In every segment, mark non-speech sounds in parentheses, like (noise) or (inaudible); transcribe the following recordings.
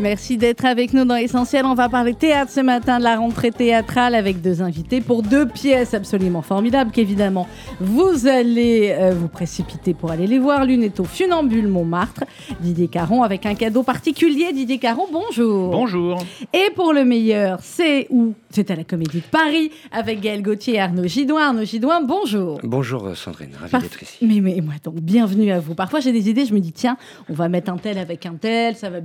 Merci d'être avec nous dans Essentiel. On va parler théâtre ce matin, de la rentrée théâtrale avec deux invités pour deux pièces absolument formidables qu'évidemment vous allez euh, vous précipiter pour aller les voir. L'une est au Funambule Montmartre, Didier Caron avec un cadeau particulier. Didier Caron, bonjour. Bonjour. Et pour le meilleur, c'est où? C'est à la Comédie de Paris avec Gaël Gauthier et Arnaud Gidouin. Arnaud Gidouin, bonjour. Bonjour euh, Sandrine, ravi Parf- d'être ici. Mais, mais moi, donc, bienvenue à vous. Parfois, j'ai des idées, je me dis, tiens, on va mettre un tel avec un tel, ça va,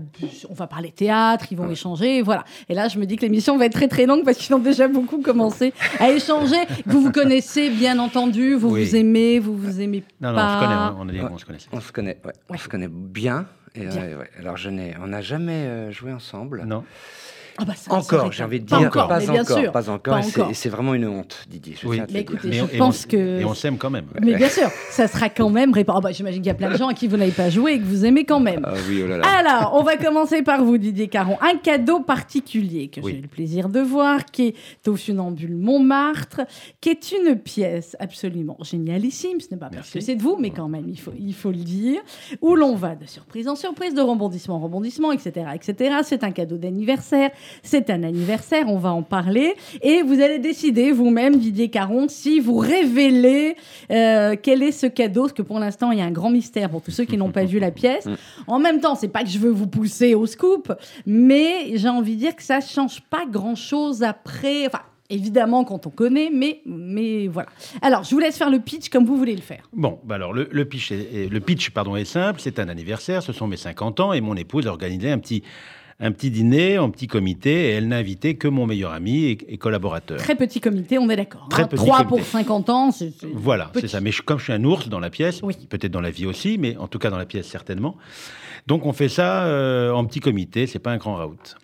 on va parler théâtre, ils vont échanger, et voilà. Et là, je me dis que l'émission va être très très longue parce qu'ils ont déjà beaucoup commencé à échanger. Vous vous connaissez, bien entendu, vous Oui. vous aimez, vous vous aimez Non, non, pas. on se connaît, on a dit Ouais. qu'on se connaissait. On se connaît, ouais, on se connaît bien. Et, Bien. euh, ouais, Alors je n'ai, on n'a jamais euh, joué ensemble. Non. Ah bah, ça, Encore, j'ai envie de pas dire, encore, pas mais bien encore, sûr. pas encore. Pas et c'est- encore. c'est vraiment une honte, Didier. je Oui. tiens à te Mais écoutez, je pense on- que- Et on s'aime quand même. Mais bien sûr, ça sera quand même réparé. Ah bah, J'imagine qu'il y a plein de gens à qui vous n'avez pas joué et que vous aimez quand même. Ah oui, oh là là. Alors, on va commencer par vous, Didier Caron. Un cadeau particulier que Oui. j'ai eu le plaisir de voir, qui est au Funambule Montmartre, qui est une pièce absolument génialissime. Ce n'est pas parce que c'est de vous, mais quand même, il faut, il faut le dire. Où l'on va de surprise en surprise, de rebondissement en rebondissement, etc. etc. C'est un cadeau d'anniversaire. C'est un anniversaire, on va en parler. Et vous allez décider vous-même, Didier Caron, si vous révélez euh, quel est ce cadeau, parce que pour l'instant, il y a un grand mystère pour tous ceux qui n'ont pas vu la pièce. En même temps, c'est pas que je veux vous pousser au scoop, mais j'ai envie de dire que ça change pas grand-chose après. Enfin, évidemment quand on connaît, mais, mais voilà. Alors, je vous laisse faire le pitch comme vous voulez le faire. Bon, bah alors le, le pitch, est, le pitch pardon, est simple. C'est un anniversaire, ce sont mes 50 ans et mon épouse a organisé un petit, un petit dîner en petit comité et elle n'a invité que mon meilleur ami et, et collaborateur. Très petit comité, on est d'accord. Très hein. petit 3 comité. pour 50 ans, c'est Voilà, c'est ça. Mais je- comme je suis un ours dans la pièce, Oui. peut-être dans la vie aussi, mais en tout cas dans la pièce certainement. Donc on fait ça euh, en petit comité, c'est pas un grand raout.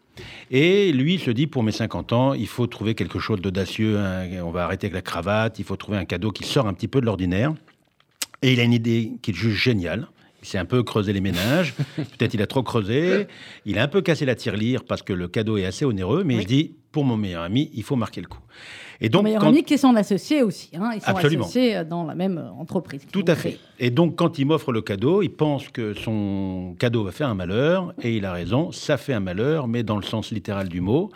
Et lui il se dit pour mes 50 ans, il faut trouver quelque chose d'audacieux, hein, on va arrêter avec la cravate, il faut trouver un cadeau qui sort un petit peu de l'ordinaire. Et il a une idée qu'il juge géniale. Il s'est un peu creusé les ménages, (laughs) peut-être il a trop creusé, il a un peu cassé la tirelire parce que le cadeau est assez onéreux, mais il se dit, pour mon meilleur ami, il faut marquer le coup. Et Mon donc, meilleur quand- ami qui est son associé aussi. hein. Ils sont Absolument. associés euh, dans la même euh, entreprise. Tout à fait. Et donc, quand il m'offre le cadeau, il pense que son cadeau va faire un malheur, et il a raison, ça fait un malheur, mais dans le sens littéral du mot,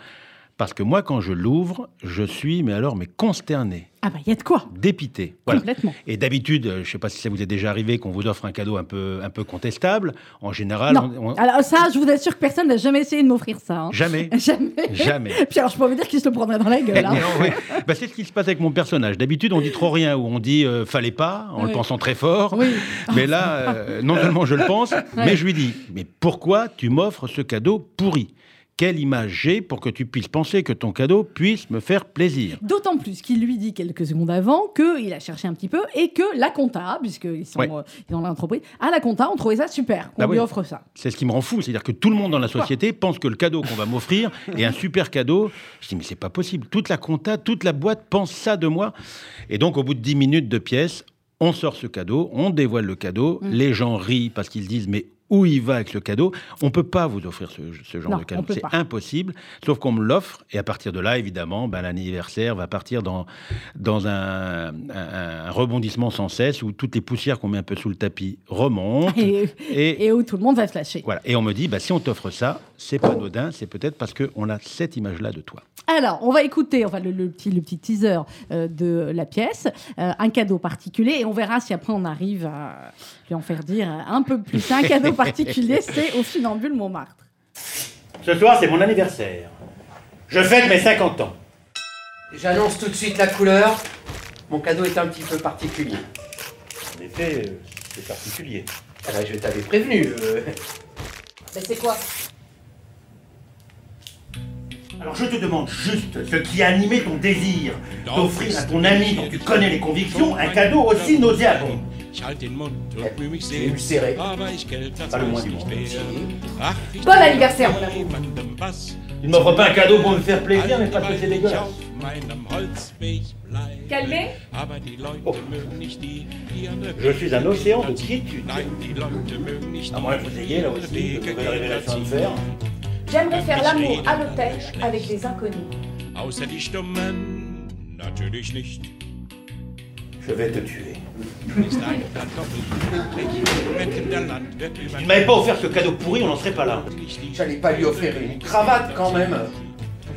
parce que moi, quand je l'ouvre, je suis, mais alors, mais consterné, Ah bah, il y a de quoi dépité. Voilà. Complètement. Et d'habitude, euh, je ne sais pas si ça vous est déjà arrivé qu'on vous offre un cadeau un peu, un peu contestable. En général, Non. on- on- Alors ça, je vous assure que personne n'a jamais essayé de m'offrir ça. hein. jamais. (laughs) Jamais. Jamais. Puis alors, je peux vous dire qu'il se le prendrait dans la gueule. hein. Non, oui. Bah, c'est ce qui se passe avec mon personnage. D'habitude, on dit trop rien ou on dit euh, fallait pas en Oui. le pensant très fort. Oui. (laughs) Mais là, euh, non seulement je le pense, (laughs) mais je lui dis mais pourquoi tu m'offres ce cadeau pourri? Quelle image j'ai pour que tu puisses penser que ton cadeau puisse me faire plaisir D'autant plus qu'il lui dit quelques secondes avant qu'il a cherché un petit peu et que la compta, puisqu'ils sont Ouais. euh, dans l'entreprise, à la compta, on trouvait ça super, qu'on Bah lui oui. offre ça. C'est ce qui me rend fou, c'est-à-dire que tout le monde dans la société pense que le cadeau qu'on va m'offrir (laughs) est un super cadeau. Je dis mais c'est pas possible. Toute la compta, toute la boîte pense ça de moi. Et donc au bout de 10 minutes de pièce, on sort ce cadeau, on dévoile le cadeau, Mm. les gens rient parce qu'ils disent mais où il va avec le cadeau On peut pas vous offrir ce, ce genre Non, de cadeau, c'est impossible. Sauf qu'on me l'offre et à partir de là, évidemment, ben, l'anniversaire va partir dans dans un, un- un rebondissement sans cesse où toutes les poussières qu'on met un peu sous le tapis remontent Et, et, et où tout le monde va se lâcher. voilà. Et on me dit, bah, si on t'offre ça, c'est pas anodin, c'est peut-être parce qu'on a cette image-là de toi. Alors, on va écouter enfin, le, le petit, le petit teaser euh, de la pièce, euh, un cadeau particulier, et on verra si après on arrive à lui en faire dire un peu plus. Un cadeau particulier, (laughs) c'est au Funambule Montmartre. Ce soir, c'est mon anniversaire. Je fête mes 50 ans. J'annonce tout de suite la couleur. Mon cadeau est un petit peu particulier. En effet, euh, c'est particulier. Ah bah, je t'avais prévenu. euh. Mais c'est quoi? Alors je te demande juste ce qui a animé ton désir d'offrir à ton ami dont tu connais les convictions un cadeau aussi nauséabond. Ulcéré. Pas le moins du monde. Bon anniversaire, mon amour Tu ne m'offres pas un cadeau pour me faire plaisir, mais parce que c'est dégueulasse. Calmez Oh. Je suis un océan de quiétude. À moins que vous ayez là aussi de nouvelles révélations à me faire. J'aimerais faire l'amour à l'hôtel avec les inconnus. Außer die Stummen, natürlich nicht. Je vais te tuer. Il m'avait pas offert ce cadeau pourri, on n'en serait pas là. J'allais pas lui offrir une cravate quand même.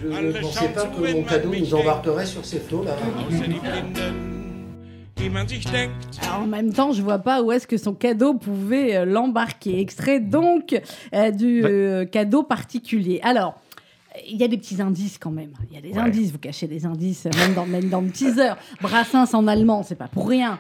Je ne pensais pas que mon cadeau nous embarquerait sur ces flots là. Alors, en même temps, je vois pas où est-ce que son cadeau pouvait euh, l'embarquer. Extrait donc euh, du euh, cadeau particulier. Alors. Il y a des petits indices quand même. Il y a des Ouais. indices. Vous cachez des indices, même dans, même dans le teaser. Brassens en allemand, c'est pas pour rien.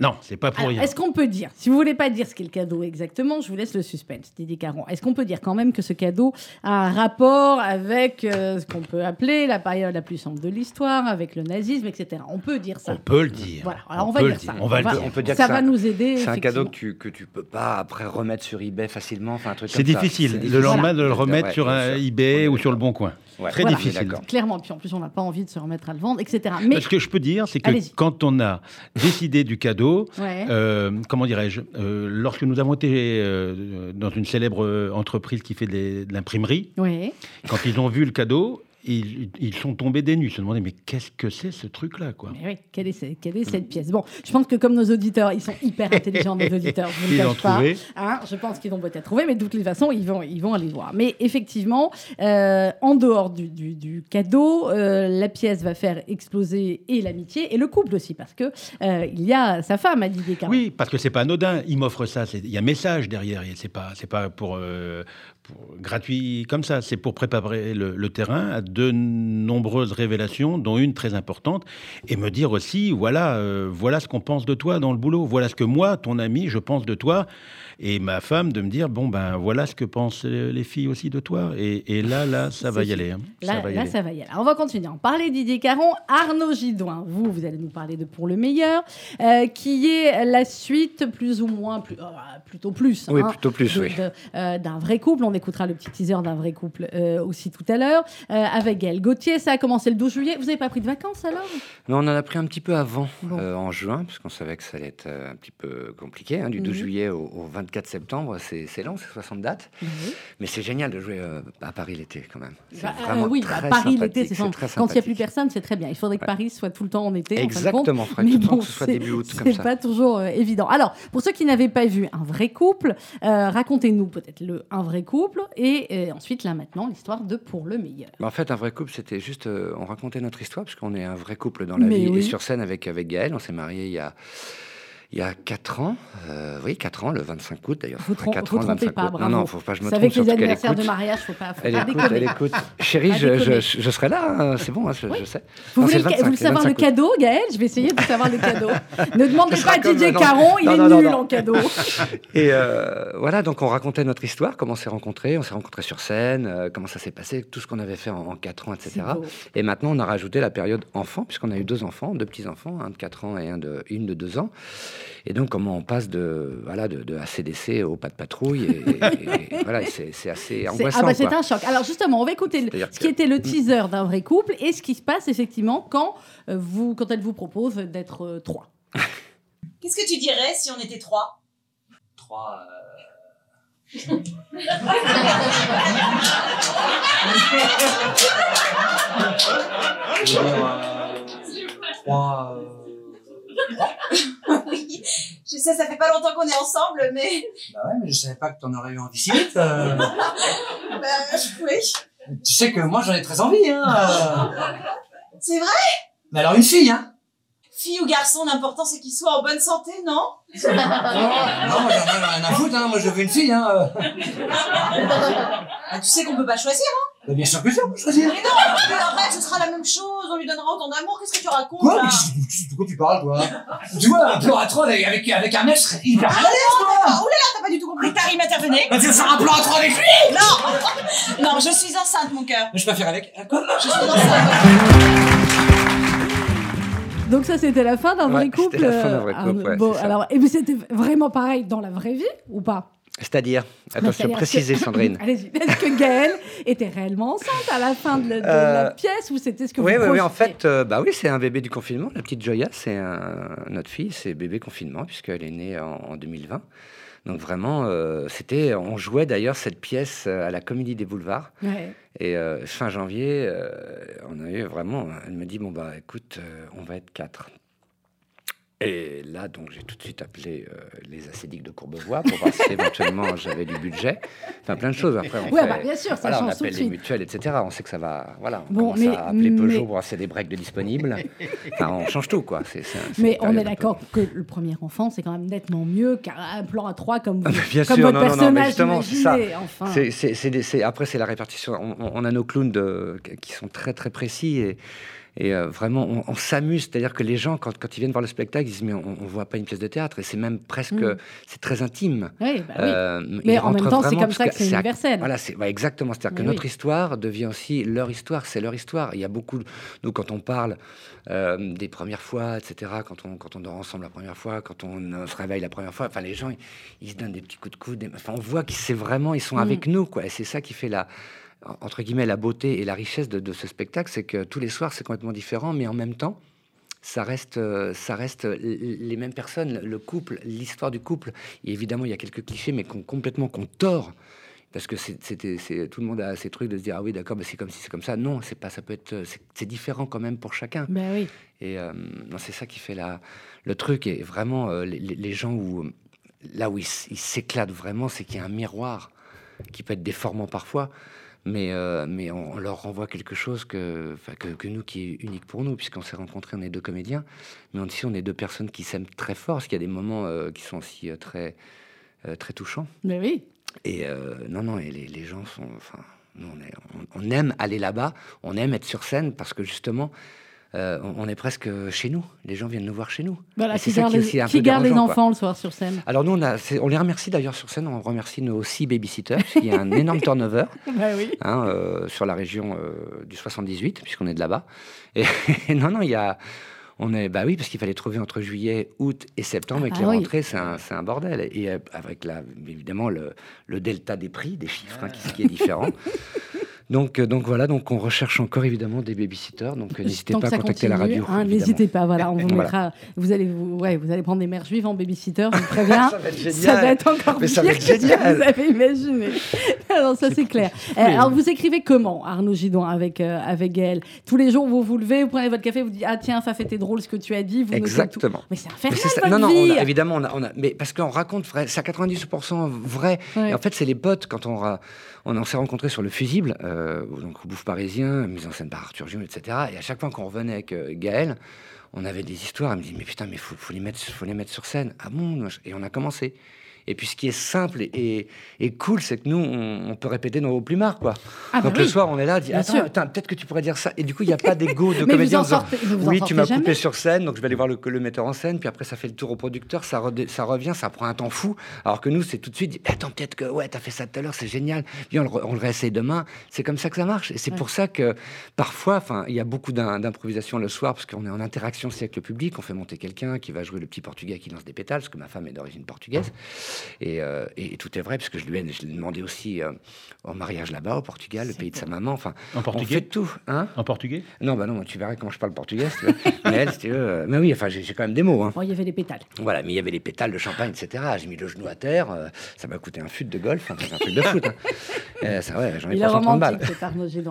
Non, c'est pas pour Alors, rien. Est-ce qu'on peut dire, si vous voulez pas dire ce qu'est le cadeau exactement, je vous laisse le suspense, Didier Caron. Est-ce qu'on peut dire quand même que ce cadeau a un rapport avec euh, ce qu'on peut appeler la période la plus sombre de l'histoire, avec le nazisme, etc. On peut dire ça. On peut le dire. Voilà, alors on, va dire le ça. dire. On va le dire. On peut dire ça que va ça- nous aider. C'est un cadeau que tu, que tu peux pas après remettre sur eBay facilement. Enfin, un truc C'est comme ça. difficile, le lendemain de le remettre ouais, sur un eBay On ou sur le bon coin. Ouais. Très Voilà. difficile. Clairement, puis en plus on n'a pas envie de se remettre à le vendre, etc. Mais Ce que je peux dire, c'est que quand on a décidé du cadeau, Ouais. euh, comment dirais-je, euh, lorsque nous avons été euh, dans une célèbre entreprise qui fait des- de l'imprimerie, ouais. quand ils ont vu le cadeau, ils, ils sont tombés des nues, se demandaient mais qu'est-ce que c'est ce truc-là quoi? Mais oui, quelle est, ce- quelle est cette pièce? Bon, je pense que comme nos auditeurs, ils sont hyper intelligents, nos auditeurs, je vous le pas. trouvé. Hein, je pense qu'ils vont peut-être trouver, mais de toutes les façons, ils vont, ils vont aller voir. Mais effectivement, euh, en dehors du, du- du cadeau, euh, la pièce va faire exploser et l'amitié et le couple aussi, parce que euh, il y a sa femme, a dit Descartes. Oui, parce que c'est pas anodin. Il m'offre ça. Il y a un message derrière. et C'est pas, c'est pas pour, gratuit comme ça. C'est pour préparer le, le terrain à de nombreuses révélations, dont une très importante, et me dire aussi, voilà, euh, voilà ce qu'on pense de toi dans le boulot. Voilà ce que moi, ton ami, je pense de toi. Et ma femme de me dire, bon ben voilà ce que pensent les filles aussi de toi. Et, et là, là, (laughs) ça va y aller. hein. Là, ça va y là, aller. ça va y aller. Alors, on va continuer à en parler, Didier Caron. Arnaud Gidouin, vous, vous allez nous parler de Pour le meilleur, euh, qui est la suite, plus ou moins, plus, euh, plutôt plus. Oui, hein, plutôt plus, de- oui. euh, d'un vrai couple. On écoutera le petit teaser d'un vrai couple euh, aussi tout à l'heure. Euh, avec Gaël Gauthier, ça a commencé le 12 juillet. Vous n'avez pas pris de vacances alors? Mais on en a pris un petit peu avant, Bon. euh, en juin, parce qu'on savait que ça allait être un petit peu compliqué. hein, du 12 Mhm. juillet au, au 24 septembre, c'est long, c'est 60 dates. Mais c'est génial de jouer euh, à Paris l'été, quand même. Bah, euh, vraiment Oui, bah, Paris l'été, c'est Quand il n'y a plus personne, c'est très bien. Il faudrait que Ouais. Paris soit tout le temps en été. en fin de compte. Exactement, que Mais tout bon, que ce soit début août, comme C'est pas toujours euh, évident. Alors, pour ceux qui n'avaient pas vu un vrai couple, racontez-nous peut-être le un vrai couple et ensuite là maintenant l'histoire de Pour le meilleur. Mais en fait, un vrai couple, c'était juste. on racontait notre histoire, parce qu'on est un vrai couple dans la Mais vie oui. et sur scène avec, avec Gaël. On s'est mariés il y a. Il y a 4 ans, euh, oui, 4 ans, le 25 août d'ailleurs. Vous quatre vous trompez 25 pas, bravo. Non, non, faut pas je me Vous trompe. que les anniversaires de mariage, faut pas, faut Elle pas écoute, elle écoute. Chérie, je, je, je serai là, hein, c'est bon, hein, je, je sais. Vous Non, voulez, le ca- 25, vous voulez c'est savoir le 25 août. cadeau, Gaël Je vais essayer de savoir le cadeau. (laughs) ne demandez pas à comme- Didier non. Caron, il Non, est non, non, nul en cadeau. (laughs) Et euh, voilà, donc on racontait notre histoire, comment on s'est rencontrés, on s'est rencontrés sur scène, euh, comment ça s'est passé, tout ce qu'on avait fait en, en 4 ans, etc. Et maintenant, on a rajouté la période enfant, puisqu'on a eu deux enfants, deux petits-enfants, un de 4 ans et un de 2 ans. Et donc, comment on passe de, voilà, de, de ACDC au pas de patrouille. Et, et- et (laughs) voilà, c'est c'est assez C'est- angoissant. Ah bah c'est un choc. Alors justement, on va écouter le- ce qui que- était le teaser d'un vrai couple et ce qui se passe effectivement quand, euh, vous, quand elle vous propose d'être euh, trois. (laughs) Qu'est-ce que tu dirais si on était trois? Trois. (laughs) Trois. (laughs) Oui, je sais, ça fait pas longtemps qu'on est ensemble, mais Bah ouais, mais je savais pas que t'en aurais eu envie si vite. euh. (laughs) bah, je- oui. Tu sais que moi j'en ai très envie, hein. euh. C'est vrai? Mais alors une fille, hein. Fille ou garçon, l'important c'est qu'il soit en bonne santé, non Non, moi j'en ai rien à foutre, hein. Moi je veux une fille, hein. euh. Ah, Tu sais qu'on peut pas choisir, hein Bah, bien sûr que ça, peut choisir. Mais non, mais arrête, ce sera la même chose, on lui donnera autant d'amour, qu'est-ce que tu racontes Quoi? là Mais qu'est-ce- De quoi tu parles, toi? Tu vois, un plan à trois avec, avec, avec un mec, je serais hyper à l'aise, Ah, quoi là là, t'as pas du tout compris, Karim intervenez Bah, tu veux faire un plan à trois avec lui Non Non, je suis enceinte, mon cœur. Mais je préfère avec. Quoi Je suis enceinte. Donc ça c'était la fin d'un Ouais, vrai couple. c'était la fin d'un vrai euh, couple, ouais, bon, c'est ça. alors, et mais c'était vraiment pareil dans la vraie vie ou pas? C'est-à-dire, attention, C'est-à-dire précisez, Sandrine. (laughs) Allez-y. Est-ce que Gaëlle était réellement enceinte à la fin de, la- de Euh, pièce ou c'était ce que Oui, vous oui, oui, en fait, euh, bah oui, c'est un bébé du confinement. La petite Joya, c'est notre fille, c'est bébé confinement, puisqu'elle est née en, en 2020. Donc vraiment, euh, c'était, on jouait d'ailleurs cette pièce à la Comédie des Boulevards. Ouais. Et euh, fin janvier, euh, on a eu vraiment. Elle me dit bon bah écoute, on va être quatre. Et là, donc, j'ai tout de suite appelé euh, les acédiques de Courbevoie pour voir si éventuellement (laughs) j'avais du budget. Enfin, plein de choses. Après, on Ouais, fait- bah, bien sûr, ça voilà, on tout appelle les mutuelles, etc. On sait que ça va. Voilà, on Bon, commence mais- à appeler Peugeot mais- pour voir s'il y a des breaks de disponibles. Enfin, on change tout, quoi. C'est, c'est- c'est Mais on est d'accord que le premier enfant, c'est quand même nettement mieux qu'un plan à trois comme, vous, (laughs) Bien comme sûr, votre non, non, non, mais personnage. justement, c'est ça. Enfin. C'est- c'est- c'est des- c'est- après, c'est la répartition. On, on- on a nos clowns de- qui sont très très précis et, et, euh, vraiment on, on s'amuse. C'est-à-dire que les gens, quand, quand ils viennent voir le spectacle, ils disent mais on, on voit pas une pièce de théâtre et c'est même presque, Mm. c'est très intime. Oui, bah oui. Euh, Mais en même temps, c'est comme ça que c'est universel. Voilà, c'est exactement. C'est-à-dire que notre histoire devient aussi leur histoire. C'est leur histoire. Il y a beaucoup. de- Nous, quand on parle euh, des premières fois, etc., quand on quand on dort ensemble la première fois, quand on se réveille la première fois, enfin les gens, ils, ils se donnent des petits coups de coude. des- Enfin, on voit qu'ils c'est vraiment, ils sont Mm. avec nous, quoi. Et c'est ça qui fait la entre guillemets la beauté et la richesse de, de ce spectacle, c'est que tous les soirs c'est complètement différent, mais en même temps ça reste, euh, ça reste l- les mêmes personnes, le couple, l'histoire du couple. Et évidemment, il y a quelques clichés, mais qu'on complètement qu'on tord. Parce que c'était, tout le monde a ces trucs de se dire ah oui d'accord, mais c'est comme si c'est comme ça. Non, c'est pas, ça peut être, c'est, différent quand même pour chacun. Ben oui. Et euh, c'est ça qui fait la, le truc. Et vraiment, euh, les, les- gens où là où ils s'éclatent vraiment, c'est qu'il y a un miroir qui peut être déformant parfois, mais, euh, mais on, leur renvoie quelque chose que, que, que nous qui est unique pour nous, puisqu'on s'est rencontrés, on est deux comédiens, mais on- ici on est deux personnes qui s'aiment très fort, parce qu'il y a des moments euh, qui sont aussi euh, très, très touchants. Mais oui. Et non, non, et les, les gens sont. Enfin, nous, on, est, on, on aime aller là-bas, on aime être sur scène parce que justement, euh, on, on est presque chez nous. Les gens viennent nous voir chez nous. Voilà, Et c'est qui ça garde, qui les, garde les quoi. enfants le soir sur scène Alors nous, on, a, c'est- on les remercie d'ailleurs sur scène, on remercie nos six babysitters, puisqu'il y a un énorme (laughs) turnover oui. hein, euh, sur la région euh, du 78, puisqu'on est de là-bas. (laughs) Et non, non, il y a... On est, bah oui, parce qu'il fallait trouver entre juillet, août et septembre, Ah avec bah les oui. rentrées, c'est un, bordel. Et euh, avec la, évidemment le, le delta des prix, des chiffres, hein, qui, qui est différent. (laughs) Donc, euh, donc voilà, donc on recherche encore évidemment des babysitters. Donc euh, n'hésitez pas à ça contacter la radio. hein. N'hésitez pas, voilà, on vous Voilà. mettra. Vous allez, vous, ouais, vous allez prendre des mères juives en babysitter, je vous préviens. (laughs) Ça va être Ça génial. va être encore Mais ça pire va être que ce que génial. vous avez imaginé. Alors ça c'est clair. Euh, alors vous écrivez comment, Arnaud Gidon, avec euh, avec Gaël Tous les jours vous vous levez, vous prenez votre café, vous dites ah tiens ça fait drôle ce que tu as dit. Vous tout. Exactement. Mais c'est Mais infernal ça. Non, non, on vie. a- évidemment, on a, on a- mais parce qu'on raconte vrai, c'est à 98% vrai. Ouais. Et en fait, c'est les potes quand on, on s'est rencontrés sur le fusible, euh, donc au Bouffe Parisien, mise en scène par Arthur Gion, etc. Et à chaque fois qu'on revenait avec euh, Gaël, on avait des histoires. Elle me dit mais putain, mais faut, faut les mettre, faut les mettre sur scène. Ah bon? Et on a commencé. Et puis ce qui est simple et, cool, c'est que nous, on, on peut répéter nos hauts plumards, quoi. Ah bah Donc le soir, on est là, on dit attends, peut-être que tu pourrais dire ça. Et du coup, il n'y a pas d'ego (laughs) de comédien oui, tu m'as coupé sur scène, donc je vais aller voir le, le metteur en scène. Puis après, ça fait le tour au producteur, ça, revient, ça prend un temps fou. Alors que nous, c'est tout de suite, attends, peut-être que ouais, t'as fait ça tout à l'heure, c'est génial. Viens, on le, on le réessaye demain. C'est comme ça que ça marche. Et c'est Ouais. pour ça que parfois, enfin, il y a beaucoup d'im- d'improvisation le soir parce qu'on est en interaction aussi avec le public. On fait monter quelqu'un qui va jouer le petit portugais qui lance des pétales, parce que ma femme est d'origine portugaise. Et, euh, et tout est vrai, parce que je lui ai, je demandé aussi euh, au mariage là-bas, au Portugal, le pays de sa maman. Enfin, En on portugais fait tout. Hein En portugais? Non, bah non, tu verrais comment je parle portugais. si tu veux. (laughs) mais elle, si tu veux, euh, mais oui, enfin, j'ai quand même des mots. Hein. Bon, il y avait les pétales. Voilà, mais il y avait les pétales de champagne, etc. J'ai mis le genou à terre. euh, ça m'a coûté un fut de golf, un truc de foot. Hein. (laughs) Euh, ça, ouais, j'en ai Il est pour 130 balles.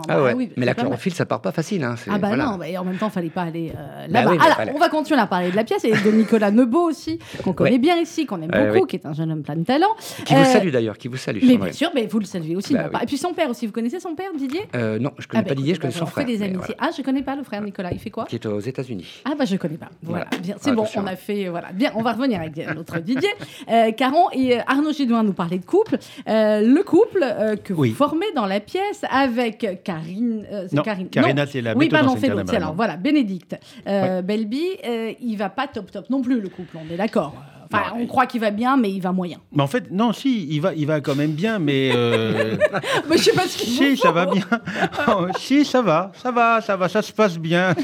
Ah ouais. oui, mais la chlorophylle, ça part pas facile. Hein. Ah bah voilà. non, et en même temps, fallait pas aller euh, Bah là-bas. Alors, on va continuer à parler de la pièce et de Nicolas Nebeau aussi, qu'on connaît bien ici, qu'on aime beaucoup, qui est un jeune homme plein de talent. Qui vous Euh, salue d'ailleurs, qui vous salue. Mais bien sûr, mais vous le saluez aussi. Bah oui. Et puis son père aussi, vous connaissez son père, Didier? Euh, non, je connais Ah bah, pas Didier, je connais bah, son on fait frère. des. Ah, je connais pas le frère Nicolas, il fait quoi? Qui est aux États-Unis. Ah bah je connais pas. Voilà, Voilà. bien, c'est Ah, bon, on a fait voilà. Bien, on va revenir avec notre Didier. Euh, Caron et euh, Arnaud Gidouin nous parlait de couple. Euh, le couple euh, que vous Oui. formez dans la pièce avec Karine. euh, Non, Karine. Karina, c'est la Oui, pardon, c'est l'autre. Alors voilà, Bénédicte euh, Belby, euh, il va pas top top non plus le couple. On est d'accord. Enfin, Non, on croit qu'il va bien, mais il va moyen. Mais en fait, non, si, il va, il va quand même bien, mais. euh, (laughs) mais je sais pas ce qu'il si, ça va bien. Oh, si, ça va, ça va, ça va, ça se passe bien. (laughs)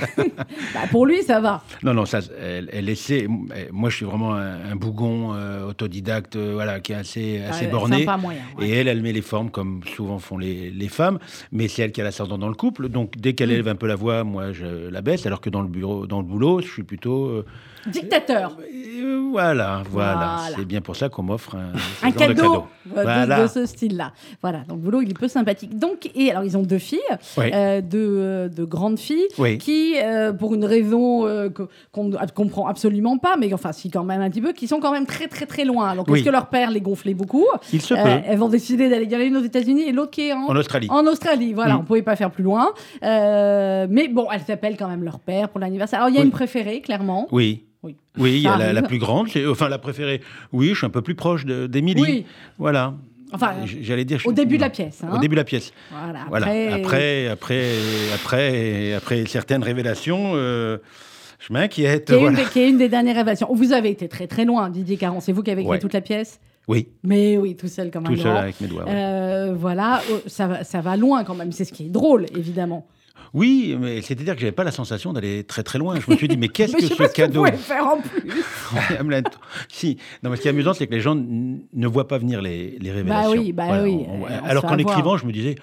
Bah, pour lui, ça va. Non, non, ça, elle, elle essaie. Moi, je suis vraiment un, un bougon euh, autodidacte, euh, voilà, qui est assez, assez Ouais, borné. sympa, moyen, ouais. Et elle, elle met les formes comme souvent font les, les femmes, mais c'est elle qui a l'ascendant dans le couple. Donc, dès qu'elle Mm. élève un peu la voix, moi, je la baisse, alors que dans le bureau, dans le boulot, je suis plutôt. Euh, Dictateur. euh, voilà. Voilà, voilà. C'est bien pour ça qu'on m'offre un, de cadeau, euh, de- Voilà. de, ce style-là. Voilà, donc Volo, il est peu sympathique. Donc, et alors, ils ont deux filles, Oui. euh, deux, deux grandes filles, Oui. qui, euh, pour une raison euh, qu'on ne comprend absolument pas, mais enfin, si quand même un petit peu, qui sont quand même très, très, très loin. Donc, Oui. est-ce que leur père les gonflait beaucoup? Il se Euh, peut. Elles vont décider d'aller. Il y en a une aux États-Unis et l'autre qui est en, En Australie. En Australie, voilà, Mm. on pouvait pas faire plus loin. Euh, mais bon, elles s'appellent quand même leur père pour l'anniversaire. Alors, il y a une préférée, clairement. Oui. Oui. Oui, il y a la, plus grande, enfin la préférée. Oui, je suis un peu plus proche d'Émilie. Oui. Voilà. Enfin, J'allais dire. au je- début de la pièce. hein. Au début de la pièce. Voilà. Voilà. Après, Après, après, après, après certaines révélations, euh, je m'inquiète. qui voilà. qui est une des dernières révélations. Vous avez été très très loin, Didier Caron. C'est vous qui avez écrit Ouais. toute la pièce? Oui, Mais oui, tout seul comme un tout seul grand. avec mes doigts. ouais. Euh, voilà, oh, ça ça va loin quand même. C'est ce qui est drôle, évidemment. Oui, mais c'est-à-dire que j'avais pas la sensation d'aller très très loin. Je me suis dit, mais (laughs) qu'est-ce que ce pas ce que vous cadeau faire en plus. (laughs) Si. Non, mais ce qui est amusant, c'est que les gens ne voient pas venir les, les révélations. oui, bah oui, on- on alors qu'en écrivant, je me disais,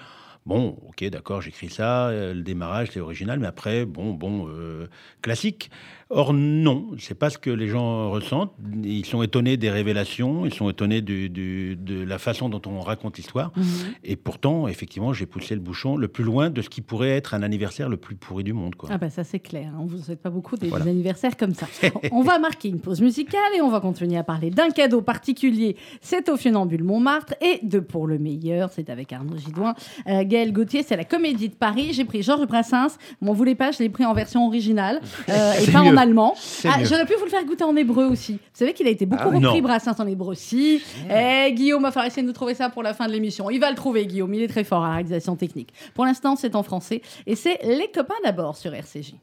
bon, ok, d'accord, j'écris ça, euh, le démarrage, c'est original, mais après, bon, bon, euh, classique. Or, non, c'est pas ce que les gens ressentent. Ils sont étonnés des révélations, ils sont étonnés du- du- de la façon dont on raconte l'histoire. Mhm. Et pourtant, effectivement, j'ai poussé le bouchon le plus loin de ce qui pourrait être un anniversaire le plus pourri du monde. Quoi. Ah bah ça c'est clair, on vous souhaite pas beaucoup des, Voilà. des anniversaires comme ça. (laughs) on va marquer une pause musicale et on va continuer à parler d'un cadeau particulier. C'est au Funambule Montmartre et de Pour le meilleur, c'est avec Arnaud Gidouin. Euh, Gaël Gauthier, c'est la Comédie de Paris. J'ai pris Georges Brassens, m'en voulez pas, je l'ai pris en version originale (laughs) euh, et pas en allemand. Ah. J'aurais pu vous le faire goûter en hébreu aussi. Vous savez qu'il a été beaucoup Ah repris Non. Brassens en hébreu aussi. Eh, Guillaume va falloir essayer de nous trouver ça pour la fin de l'émission. Il va le trouver Guillaume, il est très fort à la réalisation technique. Pour l'instant, c'est en français et c'est Les copains d'abord sur RCJ.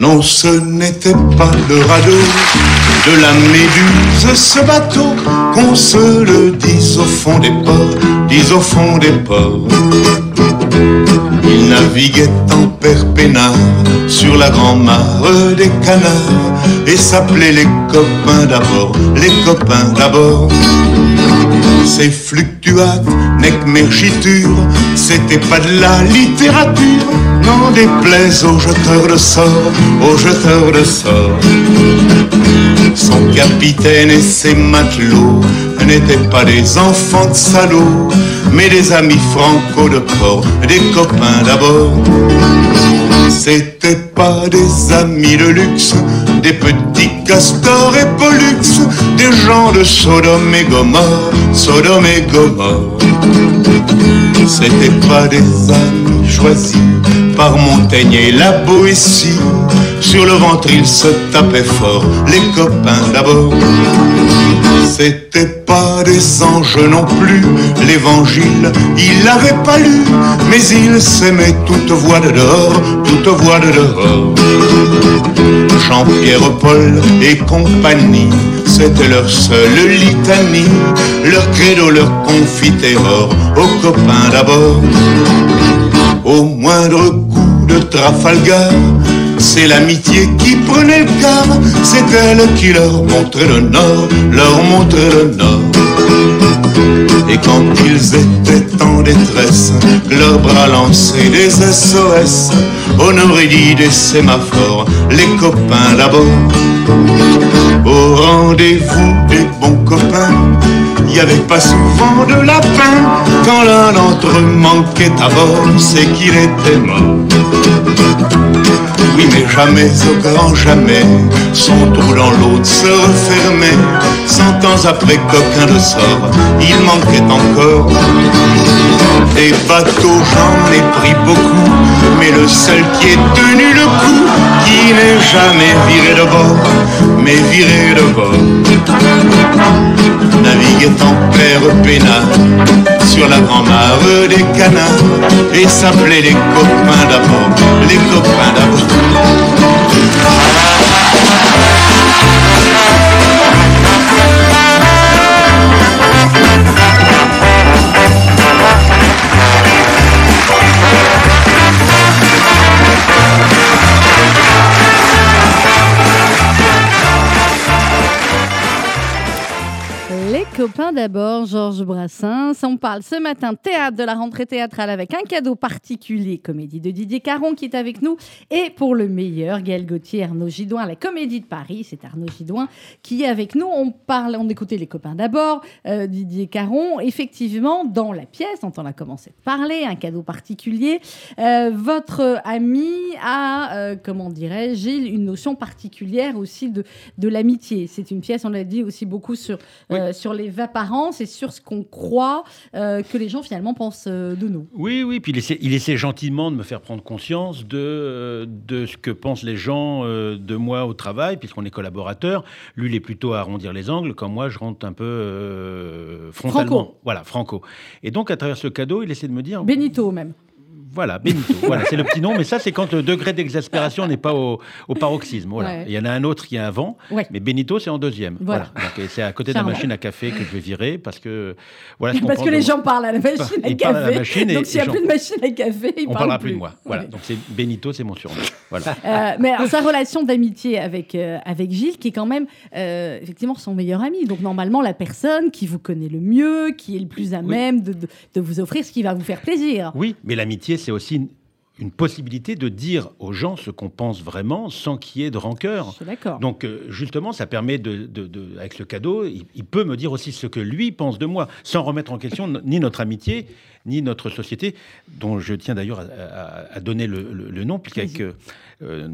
Non, ce n'était pas le radeau de la méduse, ce bateau, qu'on se le dise au fond des ports, dise au fond des ports. Il naviguait en perpénard sur la grand-mare des canards et s'appelait les copains d'abord, les copains d'abord. Ces fluctuates, nec mergiture, c'était pas de la littérature, n'en déplaise aux jeteurs de sorts, aux jeteurs de sorts. Son capitaine et ses matelots n'étaient pas des enfants de salauds, mais des amis franco de port, des copains d'abord. C'était pas des amis de luxe, des petits castors et pollux, des gens de Sodome et Gomorre, Sodome et Gomorre. C'était pas des amis choisis par Montaigne et la Boétie. Sur le ventre, ils se tapaient fort, les copains d'abord. C'était pas des anges non plus, l'évangile, il l'avait pas lu, mais il s'aimait toute voix de dehors, toute voix de dehors. Jean-Pierre Paul et compagnie, c'était leur seule litanie, leur credo, leur confiterore, aux copains d'abord. Au moindre coup de Trafalgar, c'est l'amitié qui prenait le quart, c'est elle qui leur montrait le nord, leur montrait le nord. Et quand ils étaient en détresse, leurs bras lançaient des SOS, on aurait dit des sémaphores, les copains d'abord. Au rendez-vous des bons copains, il n'y avait pas souvent de lapin. Quand l'un d'entre eux manquait à bord, c'est qu'il était mort. Oui, mais jamais, au grand jamais, son trou dans l'autre se refermait. Cent ans après coquin de sort, il manquait encore. Des bateaux, j'en ai pris beaucoup, mais le seul qui ait tenu le coup, qui n'est jamais viré de bord, mais viré de bord. Naviguait en père peinard sur la grand-mare des canards et s'appelait les copains d'abord, les copains d'abord. Georges Brassens. On parle ce matin théâtre de la rentrée théâtrale avec un cadeau particulier, comédie de Didier Caron qui est avec nous. Et pour le meilleur, Gaël Gauthier, Arnaud Gidouin, la comédie de Paris. C'est Arnaud Gidouin qui est avec nous. On parle, on écoutait les copains d'abord, euh, Didier Caron. Effectivement, dans la pièce dont on a commencé de parler, un cadeau particulier, euh, votre ami a, euh, comment dirais-je, Gilles, une notion particulière aussi de, de l'amitié. C'est une pièce, on l'a dit aussi beaucoup sur, sur les apparences et sur ce qu'on croit euh, que les gens finalement pensent euh, de nous. Oui, oui, puis il essaie, il essaie gentiment de me faire prendre conscience de, euh, de ce que pensent les gens de moi au travail, puisqu'on est collaborateurs. Lui, il est plutôt à arrondir les angles, quand moi, je rentre un peu euh, frontalement. Franco. Voilà, franco. Et donc, à travers ce cadeau, il essaie de me dire... Benito même. Voilà, Benito. (laughs) voilà, c'est le petit nom, mais ça, c'est quand le degré d'exaspération n'est pas au, au paroxysme. Voilà. Ouais. Il y en a un autre qui est avant, Ouais. mais Benito, c'est en deuxième. Voilà. C'est à côté de la machine à café que je vais virer parce que voilà. ce Parce que les gens parlent à la machine à parlent à la café. machine Donc s'il n'y a plus de machine à café, ils On parlera plus plus de moi. Voilà. Ouais. Donc c'est Benito, c'est mon surnom. Voilà. Euh, mais alors, sa relation d'amitié avec, euh, avec Gilles, qui est quand même euh, effectivement son meilleur ami. Donc normalement, la personne qui vous connaît le mieux, qui est le plus à même de, de- de vous offrir ce qui va vous faire plaisir. Oui, mais l'amitié, c'est aussi une, possibilité de dire aux gens ce qu'on pense vraiment sans qu'il y ait de rancœur. D'accord. Donc euh, justement, ça permet de, de- de- avec ce cadeau, il, il peut me dire aussi ce que lui pense de moi, sans remettre en question ni notre amitié, ni notre société, dont je tiens d'ailleurs à, à- à donner le, le- le nom, puisqu'avec euh, euh,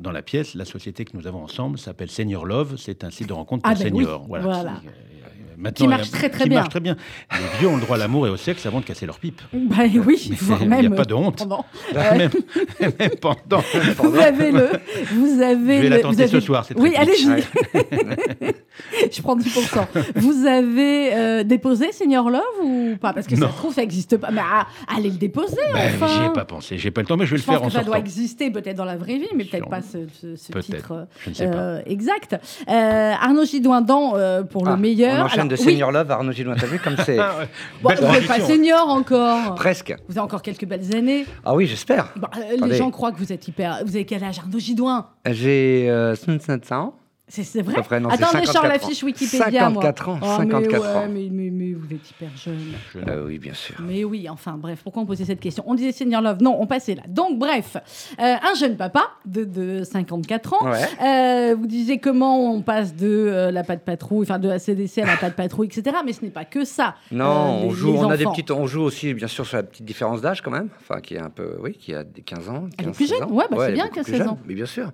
dans la pièce, la société que nous avons ensemble s'appelle Senior Love. C'est un site de rencontre Ah pour ben oui, seniors. voilà. Qui, euh, maintenant, Qui marche euh, très, très qui bien. marche très bien. Les vieux ont le droit à l'amour et au sexe avant de casser leur pipe. (laughs) Bah oui, voire il n'y a même pas de honte. pendant. (laughs) même, même pendant. (laughs) Vous avez le, vous avez Je vais le- vous avez- ce soir, Oui, allez-y. Je prends 10%. Vous avez euh, déposé Senior Love ou pas? Parce que ça Non. se trouve, ça n'existe pas. Mais ah, allez le déposer, Ben, enfin. J'y ai pas pensé, j'ai pas le temps, mais je vais Je le faire en ça sortant. doit exister peut-être dans la vraie vie, mais peut-être pas ce, ce- ce titre euh, Je ne sais pas. euh, exact. Euh, Arnaud Gidouin dans euh, pour le Ah, meilleur. De oui. Senior Love à Arnaud Gilloin. T'as vu comme c'est. (laughs) Ah. Bon, vous n'êtes pas senior encore. Presque. Vous avez encore quelques belles années. Ah oui, j'espère. Bon, euh, les gens croient que vous êtes hyper. Vous avez quel âge, Arnaud Gidouin? J'ai euh, 65 ans. C'est vrai près, non, Attendez, je sors 54 la fiche Wikipédia. moi. 54 ans, Oh, 54 mais ouais, ans. Mais, mais- mais vous êtes hyper jeune. Euh, oui, bien sûr. Mais oui, enfin bref, pourquoi on posait cette question? On disait Senior Love, non, on passait là. Donc bref, euh, un jeune papa de, de 54 ans. Ouais. Euh, vous disiez comment on passe de euh, la patte patrouille, enfin de la CDC à la patte patrouille, etc. Mais ce n'est pas que ça. Non, on joue, on a des petites, on joue aussi bien sûr sur la petite différence d'âge quand même, enfin qui est un peu, oui, qui a des 15 ans. Elle est 15, plus 16 jeune, ouais, bah, c'est bien qu'à plus 16 jeune, ans. Mais bien sûr.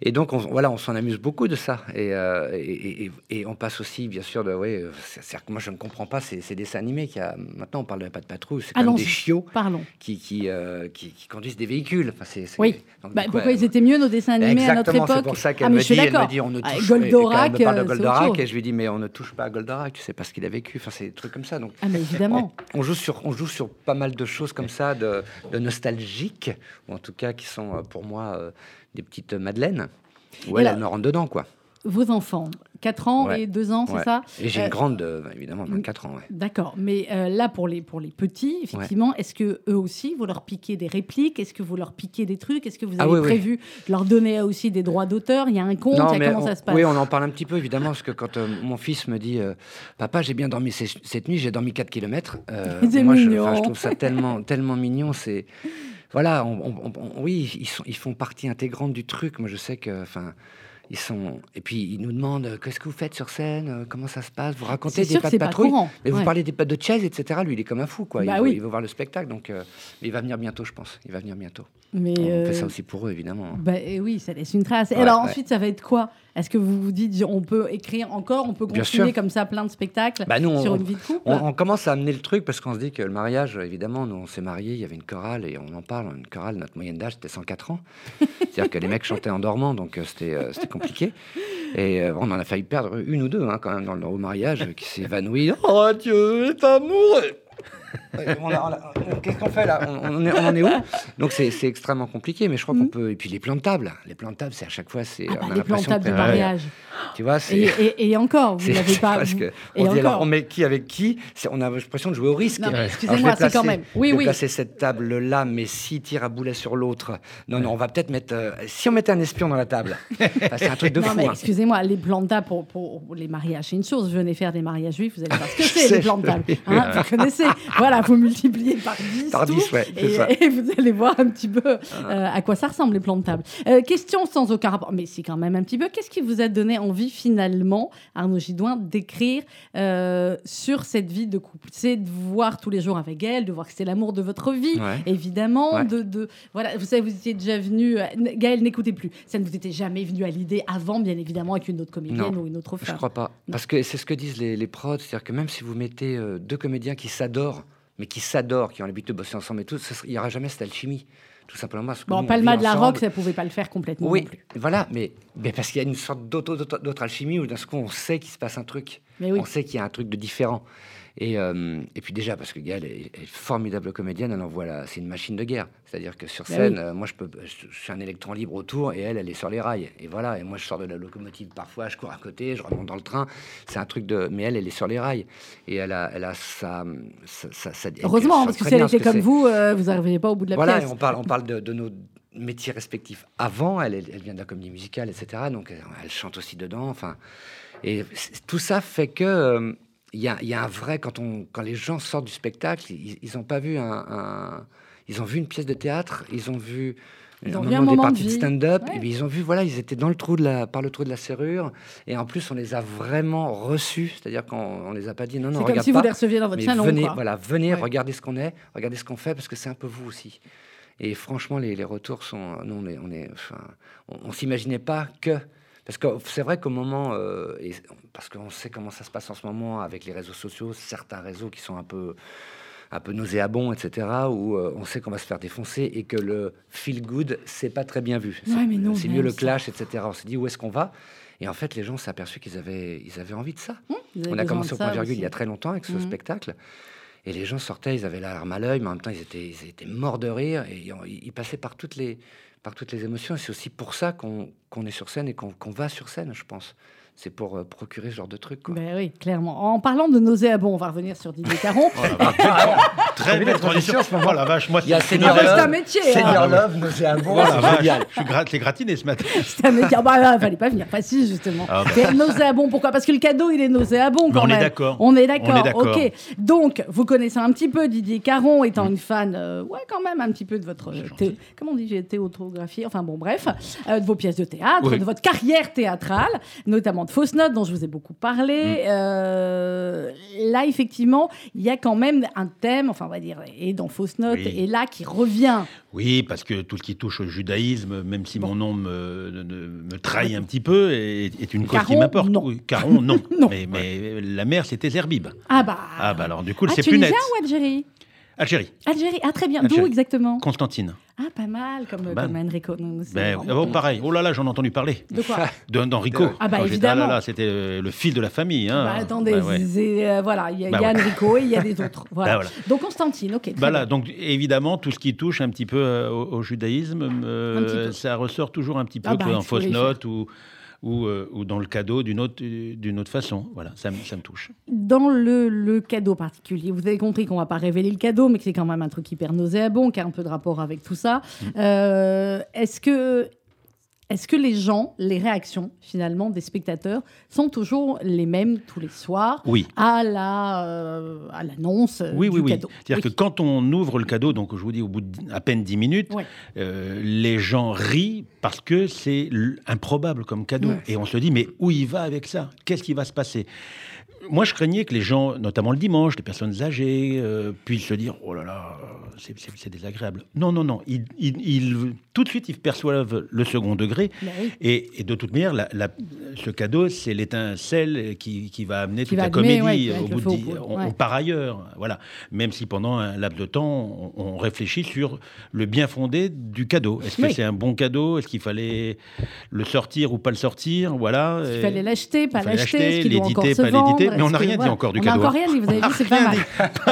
Et donc on, voilà, on s'en amuse beaucoup de ça, et, euh, et, et- et- et on passe aussi bien sûr de, oui, euh, c'est- moi je ne comprends pas ces, ces dessins animés qui a, maintenant on parle de la patte patrouille, c'est comme des chiots Parlons. qui qui, euh, qui qui conduisent des véhicules. Enfin, Oui. donc, Bah, coup, pourquoi ils étaient mieux nos dessins animés à notre époque c'est pour ça qu'elle Ah, me, dit, elle me dit on ne Ah, touche Goldorak, et puis elle me parle euh, de Goldorak et je lui dis mais on ne touche pas à Goldorak, tu sais pas ce qu'il a vécu. Enfin, c'est des trucs comme ça. Donc Ah, mais évidemment. (laughs) on joue sur on joue sur pas mal de choses comme ça, de, de nostalgiques ou en tout cas qui sont euh, pour moi euh, des petites madeleines. Elle, là- elle me rentre dedans quoi. Vos enfants, 4 ans Ouais. et 2 ans, c'est Ouais. ça? Et j'ai Euh, une grande euh, évidemment 24 ans. Ouais. D'accord, mais euh, là pour les pour les petits, effectivement, est-ce que eux aussi vous leur piquez des répliques? Est-ce que vous leur piquez des trucs? Est-ce que vous Ah avez oui. prévu de leur donner aussi des droits d'auteur? Il y a un compte, il y a mais comment on- ça se passe? Oui, on en parle un petit peu évidemment parce que quand euh, mon fils me dit euh, Papa, j'ai bien dormi cette nuit, j'ai dormi 4 km. (laughs) Moi, je, je trouve ça tellement, (laughs) tellement mignon. C'est voilà, on- on- on- oui, ils, sont, ils font partie intégrante du truc. Moi, je sais que, enfin. Ils sont et puis ils nous demandent euh, qu'est-ce que vous faites sur scène, euh, comment ça se passe, vous racontez des pas de pas patrouille, mais vous ouais. parlez des pattes de chaise, etc. Lui, il est comme un fou, quoi. Bah il, veut, il veut voir le spectacle, donc euh, mais il va venir bientôt, je pense. Il va venir bientôt. Mais on euh, fait ça aussi pour eux, évidemment. bah, euh, oui, ça laisse une trace. Ouais, alors ouais. ensuite, ça va être quoi? Est-ce que vous vous dites on peut écrire encore, on peut continuer comme ça plein de spectacles Bah, nous, sur on- une vie de couple On, on commence à amener le truc parce qu'on se dit que le mariage, évidemment, nous on s'est mariés, il y avait une chorale et on en parle. Une chorale, notre moyenne d'âge c'était 104 ans. (laughs) C'est-à-dire que les mecs chantaient en dormant, donc euh, c'était euh, c'était compliqué. Et euh, on en a failli perdre une ou deux hein, quand même dans le au mariage qui s'est évanoui. Oh Dieu, est amour on a- on a- Qu'est-ce qu'on fait là? On, on est- on en est où? Donc c'est extrêmement compliqué, mais je crois qu'on peut. Et puis les plans de table, les plans de table, c'est à chaque fois, c'est. Mm. Ah bah, on a les plans de table de que- mariage. Tu vois. Et, et- et encore, vous (laughs) n'avez pas. presque- vous- on et dit alors, on met qui avec qui On a l'impression de jouer au risque. Excusez-moi, c'est quand même- oui, oui. placer cette table là, mais si tire à boulet sur l'autre, non, non, on va peut-être mettre. euh, si on mettait un espion dans la table, (laughs) c'est un truc de non, fou. mais hein. excusez-moi, les plans de table pour, pour les mariages, c'est une chose. Venez faire des mariages juifs, vous allez voir ce que (laughs) c'est, les plans de table. Hein, vous connaissez. Voilà, vous multipliez par 10. Par tout, 10, ouais, c'est et, ça. et vous allez voir un petit peu euh, à quoi ça ressemble, les plans de table. Euh, question sans aucun rapport, mais si quand même un petit peu. Qu'est-ce qui vous a donné envie, finalement, Arnaud Gidouin, d'écrire euh, sur cette vie de couple? C'est de voir tous les jours avec elle, de voir que c'est l'amour de votre vie, Ouais. évidemment. Ouais. De, de- voilà, vous savez, vous étiez déjà venu. Gaël, n'écoutez plus. Ça ne vous était jamais venu à l'idée avant, bien évidemment, avec une autre comédienne Non, ou une autre Je femme. crois pas. Parce que c'est ce que disent les, les prods, c'est-à-dire que même si vous mettez deux comédiens qui s'adorent, mais qui s'adorent, qui ont l'habitude de bosser ensemble et tout, il n'y aura jamais cette alchimie. Tout simplement parce que Bon, nous, Palma de la. Roque, ça pouvait pas le faire complètement Oui, non plus. voilà, mais, mais parce qu'il y a une sorte d'autre alchimie où d'un coup on sait qu'il se passe un truc. Mais oui. On sait qu'il y a un truc de différent. Et, euh, et puis déjà, parce que Gaëlle est, est formidable comédienne, elle envoie la- c'est une machine de guerre. C'est-à-dire que sur Bah scène, oui. euh, moi je, peux, je, je suis un électron libre autour et elle, elle est sur les rails. Et voilà, et moi je sors de la locomotive parfois, je cours à côté, je remonte dans le train. C'est un truc de. Mais elle, elle est sur les rails. Et elle a, elle a sa. sa, sa- sa- elle Heureusement, parce que si elle était comme vous, euh, vous n'arriveriez pas au bout de la Voilà, pièce. on parle, on parle de, de nos métiers respectifs avant. Elle, vient de la comédie musicale, etc. Donc elle, elle chante aussi dedans. Enfin, et tout ça fait que il y, a, il y a un vrai quand on quand les gens sortent du spectacle, ils n'ont pas vu un, un- ils ont vu une pièce de théâtre, ils ont vu Ils ont un vu un moment des de parties de stand-up, Ouais. et ils ont vu voilà, ils étaient dans le trou de la par le trou de la serrure, et en plus on les a vraiment reçus, c'est-à-dire qu'on on les a pas dit non non C'est comme si vous pas, les receviez dans votre salon, venez quoi. voilà venez Ouais. regardez ce qu'on est, regardez ce qu'on fait parce que c'est un peu vous aussi. Et franchement, les, les retours sont. Nous, on est. On est enfin, on, on s'imaginait pas que. Parce que c'est vrai qu'au moment. euh, et, parce qu'on sait comment ça se passe en ce moment avec les réseaux sociaux, certains réseaux qui sont un peu un peu nauséabonds, etc., où euh, on sait qu'on va se faire défoncer et que le feel good, c'est pas très bien vu. Ouais, C'est- mieux le clash, etc. On s'est dit où est-ce qu'on va? Et en fait, les gens s'est aperçu qu'ils avaient, ils avaient envie de ça. avaient on a commencé au point virgule il y a très longtemps avec ce Mhm. spectacle. Et les gens sortaient, ils avaient la larme à l'œil, mais en même temps, ils étaient, ils étaient morts de rire et ils passaient par toutes les, par toutes les émotions. C'est aussi pour ça qu'on est sur scène et qu'on va sur scène, je pense. C'est pour euh, procurer ce genre de truc. Quoi. Ben oui, clairement. En parlant de nauséabond, on va revenir sur Didier Caron. Très belle transition. Oh la vache, moi, Il y a c'est Senior C'est Love, un métier. hein. Senior Love, Nauséabond, Oh c'est vache, génial. je suis gratiné ce matin. (laughs) C'est un métier. Ah bah, fallait pas venir. Pas si, justement. Ah bah. C'est nauséabond. Pourquoi? Parce que le cadeau, il est nauséabond quand on est même. d'accord. On est d'accord. Ok. Donc, vous connaissez un petit peu Didier Caron, étant une fan, euh, ouais, quand même, un petit peu de votre. comment on dit J'ai théotographie. Enfin, bon, bref. euh, de vos pièces de théâtre, de votre carrière théâtrale, notamment de Fausses Notes, dont je vous ai beaucoup parlé. Mm. Euh, là, effectivement, il y a quand même un thème, enfin, on va dire, et dans Fausses Notes, Oui. et là, qui revient. Oui, parce que tout ce qui touche au judaïsme, même si mon nom me, me- me trahit un petit peu, est, est une cause qui Caron, m'importe. non. Caron, non. (laughs) Non. Mais, mais la mère, c'était Zerbib. Ah bah. Ah bah alors, du coup, Ah, c'est plus Tunisien net. ou Algérie Algérie, Algérie. Ah, très bien. D'où exactement Constantine. Ah, pas mal, comme, Ben. comme Enrico. Non, Ben, oh, pareil. Oh là là, j'en ai entendu parler. De quoi (laughs) De- D'Enrico. Ah bah, évidemment. là là, c'était euh, le fil de la famille. Hein. Bah, attendez, Bah, ouais. euh, voilà, il y a, Bah, il y a ouais. Enrico et il y a des autres. (laughs) Voilà. Bah, voilà. Donc Constantine, ok. très là, bien. donc évidemment, tout ce qui touche un petit peu euh, au, au judaïsme, euh, Un petit peu. ça ressort toujours un petit peu Ah bah, il faut fausse note ou, ou, euh, ou dans le cadeau d'une autre, d'une autre façon. Voilà, ça, me- ça me touche. Dans le, le cadeau particulier, vous avez compris qu'on va pas révéler le cadeau, mais que c'est quand même un truc hyper nauséabond, qui a un peu de rapport avec tout ça. Mm. Euh, Est-ce que. Est-ce que les gens, les réactions finalement des spectateurs sont toujours les mêmes tous les soirs Oui. à la euh, à l'annonce euh, Oui, du oui, oui. cadeau? C'est-à-dire que quand on ouvre le cadeau, donc je vous dis au bout de à peine 10 minutes, euh, les gens rient parce que c'est improbable comme cadeau. Et on se dit, mais où il va avec ça? Qu'est-ce qui va se passer? Moi, je craignais que les gens, notamment le dimanche, les personnes âgées, euh, puissent se dire Oh là là, c'est- désagréable. Non, non, non. Ils, ils- ils- tout de suite, ils perçoivent le second degré. Bah oui. Et, et de toute manière, la- la- ce cadeau, c'est l'étincelle qui, qui va amener Qui toute va la allumer, comédie ouais, va au bout de poudres, on- ouais. on- par ailleurs. Voilà. Même si pendant un laps de temps, on, on réfléchit sur le bien fondé du cadeau. Est-ce que c'est un bon cadeau? Est-ce qu'il fallait le sortir ou pas le sortir? Voilà. Il Et- fallait l'acheter, pas l'acheter, est-ce qu'il l'éditer, pas l'éditer? Mais on n'a que, rien dit voilà, encore du on cadeau. n'a encore rien dit, vous avez vu, c'est (laughs) pas mal.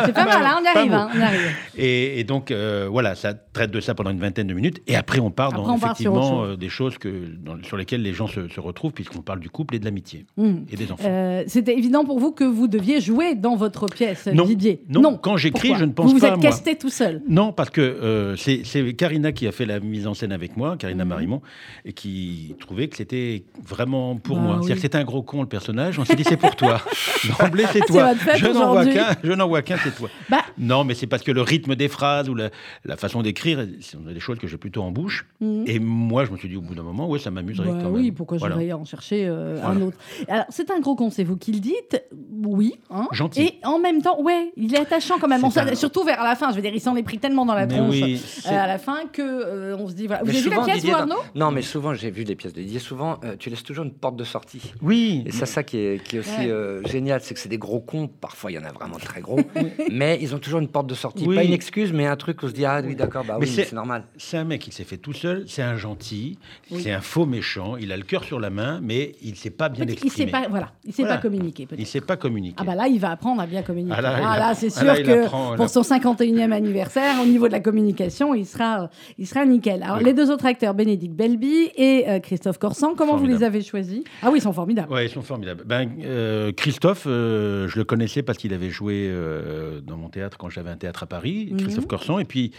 C'est pas mal, hein, on y arrive, hein, on y arrive. Et, et donc, euh, voilà, ça traite de ça pendant une vingtaine de minutes. Et après, on part Après, dans on effectivement euh, des choses que, dans- sur lesquelles les gens se, se retrouvent, puisqu'on parle du couple et de l'amitié. Hmm. Et des enfants. Euh, C'était évident pour vous que vous deviez jouer dans votre pièce, Non. Didier. Non, quand j'écris, je ne pense vous pas Vous à êtes casté tout seul. Non, parce que c'est Karina qui a fait la mise en scène avec moi, Karina Mhm. Marimont, et qui trouvait que c'était vraiment pour Bah moi. oui. C'est-à-dire que c'était un gros con le personnage. On s'est dit c'est pour toi. (laughs) (laughs) D'emblée c'est C'est toi. votre fête Je n'en vois qu'un. Je n'en vois qu'un, c'est toi. Bah. Non, mais c'est parce que le rythme des phrases ou la, la façon d'écrire, c'est des choses que j'ai plutôt en bouche. Mhm. Et moi, je me suis dit au bout d'un moment, ouais, ça m'amuserait Bah quand oui, même. pourquoi Voilà. j'irais en chercher euh, un autre? Alors, c'est un gros con, c'est vous qui le dites. Oui. hein. Gentil. Et en même temps, ouais, il est attachant quand même. On un- Surtout vers la fin. Je veux dire, il s'en est pris tellement dans la Mais tronche oui, euh, à la fin que euh, on se dit voilà. Vous Mais avez vu la pièce, Arnaud? Non, mais souvent, j'ai vu des pièces de Didier. Souvent, euh, tu laisses toujours une porte de sortie. Oui. Et c'est ça qui est, qui est aussi Ouais. euh, génial, c'est que c'est des gros cons. Parfois, il y en a vraiment très gros. (laughs) mais ils ont toujours une porte de sortie. Oui. Pas une excuse, mais un truc où on se dit Ah oui, d'accord, bah Mais oui, c'est- normal. C'est un mec, il s'est fait tout seul, c'est un gentil, Oui. c'est un faux méchant, il a le cœur sur la main, mais il ne sait pas bien Il l'exprimer. sait pas, voilà, il sait Voilà. pas communiquer. Il ne sait pas communiquer. Ah bah là, il va apprendre à bien communiquer. Ah là, il Ah là, c'est Ah sûr là, il que apprend, il pour son 51e anniversaire, au niveau de la communication, il sera, il sera nickel. Alors, Oui. les deux autres acteurs, Bénédicte Belby et euh, Christophe Corsan, comment vous les Formidable. avez choisis? Ah oui, ils sont formidables. Ouais, ils sont formidables. Ben, euh, Christophe, euh, je le connaissais parce qu'il avait joué euh, dans mon théâtre quand j'avais un théâtre à Paris, Mhm. Christophe Corsan. Et puis,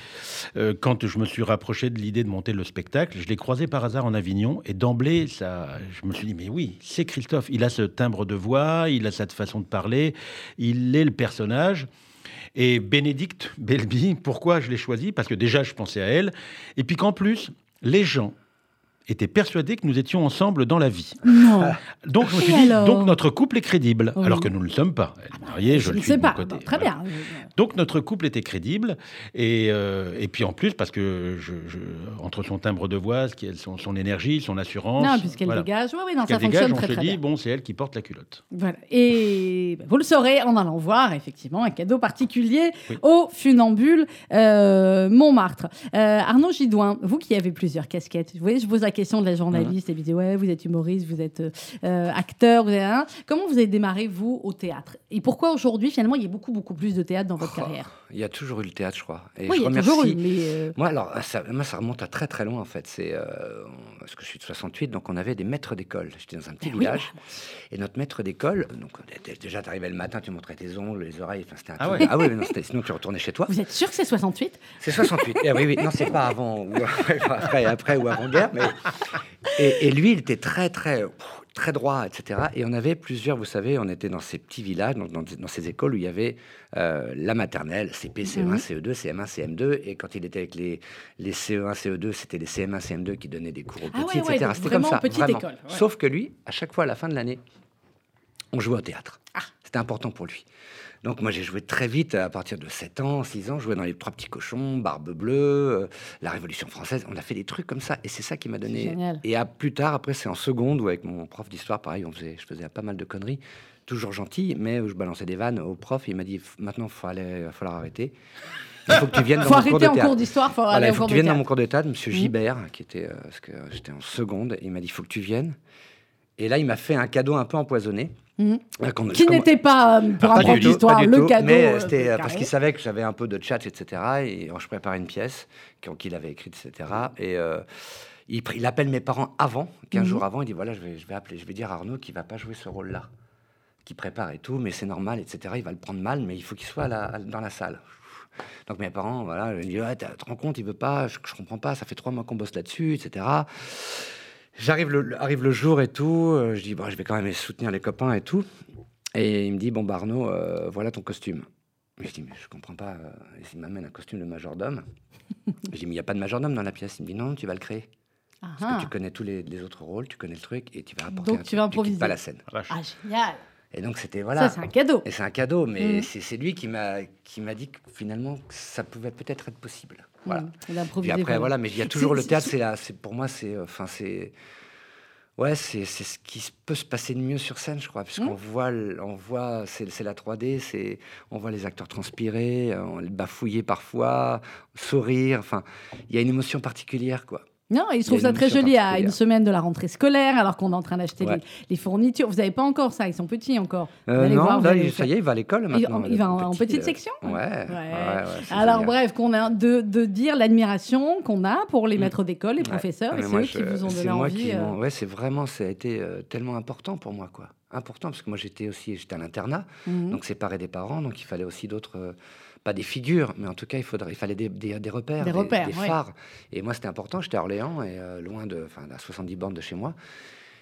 euh, quand je me suis rapproché de l'idée de monter le spectacle, je l'ai croisé par hasard en Avignon. Et d'emblée, ça, je me suis dit, mais oui, c'est Christophe. Il a ce timbre de voix, il a cette façon de parler, il est le personnage. Et Bénédicte Belby, pourquoi je l'ai choisi? Parce que déjà, je pensais à elle. Et puis qu'en plus, les gens étaient persuadés que nous étions ensemble dans la vie. Non. (laughs) Donc je me suis dit, alors donc notre couple est crédible, Oui. alors que nous ne le sommes pas. Elle est mariée, je, je le suis sais de mon pas. côté. Bon, très Voilà. bien. Donc notre couple était crédible, et, euh, et puis en plus, parce que je, je- entre son timbre de voix, son, son énergie, son assurance... Non, puisqu'elle voilà. dégage. Oui, oui, non, ça dégage, fonctionne on très se très dit, bien. bon, c'est elle qui porte la culotte. Voilà. Et ben, vous le saurez en allant voir, effectivement, un cadeau particulier Oui. au Funambule euh, Montmartre. Euh, Arnaud Gidouin, vous qui avez plusieurs casquettes, vous voyez, je pose la question de la journaliste, et vous dites, ouais, vous êtes humoriste, vous êtes euh, acteur, vous êtes, hein. comment vous avez démarré, vous, au théâtre? Et pourquoi aujourd'hui, finalement, il y a beaucoup, beaucoup plus de théâtre dans votre Oh, carrière? Il y a toujours eu le théâtre, je crois. Et Oui, je il y a toujours eu, mais... euh, Moi, alors, ça, moi, ça remonte à très très loin en fait. C'est euh, parce que je suis de 68, donc on avait des maîtres d'école. J'étais dans un petit Ah oui, village, bah, et notre maître d'école, donc dé- déjà, tu arrivais le matin, tu montrais tes ongles, les oreilles, enfin c'était un Ah truc- ouais. Ah oui, mais non, c'était- sinon tu retournais chez toi. Vous êtes sûr que c'est 68 C'est 68. Eh oui, oui, non, c'est pas avant ou (laughs) après, après ou avant guerre, mais et, et lui, il était très très pff, très droit, etc. Et on avait plusieurs, vous savez, on était dans ces petits villages, dans, dans ces écoles où il y avait euh, la maternelle, CP, CE1, Mhm. CE2, CM1, CM2, et quand il était avec les, les CE1, CE2, c'était les CM1, CM2 qui donnaient des cours aux Ah petits, ouais, ouais, etc. C'était comme ça, petite vraiment. école, ouais. Sauf que lui, à chaque fois à la fin de l'année, on jouait au théâtre. Ah. C'était important pour lui. Donc moi j'ai joué très vite à partir de 7 ans, 6 ans, je jouais dans les trois petits cochons, Barbe bleue, euh, la Révolution française, on a fait des trucs comme ça et c'est ça qui m'a donné génial. et à plus tard après c'est en seconde où avec mon prof d'histoire pareil, on faisait je faisais pas mal de conneries, toujours gentil mais où je balançais des vannes au prof, il m'a dit maintenant faut aller va falloir arrêter. Il faut que tu viennes (laughs) dans faut mon cours de en cours d'histoire, faut Voilà, il faut que tu viennes dans mon cours de théâtre, monsieur Mhm. Gibert, qui était, euh, parce que j'étais en seconde, il m'a dit, il faut que tu viennes. Et là, il m'a fait un cadeau un peu empoisonné. Mhm. Qu'on- Qui n'était pas, euh, pour un prof d'histoire, le tout, cadeau. Mais euh, c'était euh, parce Carré. qu'il savait que j'avais un peu de chat, etc. Et je préparais une pièce qu'il avait écrite, etc. Et il, appelle mes parents avant, 15 Mhm. jours avant. Il dit voilà, je vais, je vais appeler, je vais dire à Arnaud qu'il va pas jouer ce rôle-là, qu'il prépare et tout, mais c'est normal, etc. Il va le prendre mal, mais il faut qu'il soit à la- dans la salle. Donc mes parents, voilà, ils me disent ouais, tu te rends compte, il veut pas, je, je comprends pas, ça fait trois mois qu'on bosse là-dessus, etc. J'arrive le, arrive le jour et tout, euh, je dis bon, je vais quand même soutenir les copains et tout. Et il me dit bon, bah, Arnaud, euh, voilà ton costume. Mais je dis mais je comprends pas. euh, il m'amène un costume de majordome. (laughs) je dis mais il y a pas de majordome dans la pièce. Il me dit non, tu vas le créer. Ah, Parce ah. que tu connais tous les, les autres rôles, tu connais le truc et tu vas apporter. Donc un tu truc, vas improviser. pas la scène. Ah, génial. Et donc c'était voilà. Ça, c'est un cadeau. Et c'est un cadeau, mais Mhm. c'est c'est lui qui m'a qui m'a dit que finalement que ça pouvait peut-être être possible. Voilà. Mhm. Et après voilà, mais il y a toujours (laughs) le théâtre, c'est là, c'est pour moi c'est enfin c'est ouais c'est c'est ce qui peut se passer de mieux sur scène, je crois, puisqu'on Mhm. voit l- on voit c'est c'est la 3D, c'est on voit les acteurs transpirer, euh, on les bafouiller parfois, sourire, enfin il y a une émotion particulière quoi. Non, il Il y trouve a ça très joli à une semaine de la rentrée scolaire, alors qu'on est en train d'acheter Ouais. les, les fournitures. Vous n'avez pas encore ça, ils sont petits encore. Euh, non, voir, vous là, allez il- ça y est, il va à l'école Il- maintenant. il va en petit, petite euh, section Ouais. ouais, ouais, c'est Alors génial. bref, qu'on a de, de dire l'admiration qu'on a pour les maîtres d'école, les Mm. Professeurs, Ah, et mais c'est moi, eux qui vous ont c'est donné moi envie. qui euh, Ouais, c'est vraiment, ça a été euh, tellement important pour moi, quoi. Important, parce que moi, j'étais aussi, j'étais à l'internat, Mhm. donc séparé des parents, donc il fallait aussi d'autres, euh, pas des figures, mais en tout cas, il, faudrait, il fallait des, des, des repères, Des repères, phares. Et moi, c'était important, j'étais à Orléans, et euh, loin de, enfin, à 70 bornes de chez moi.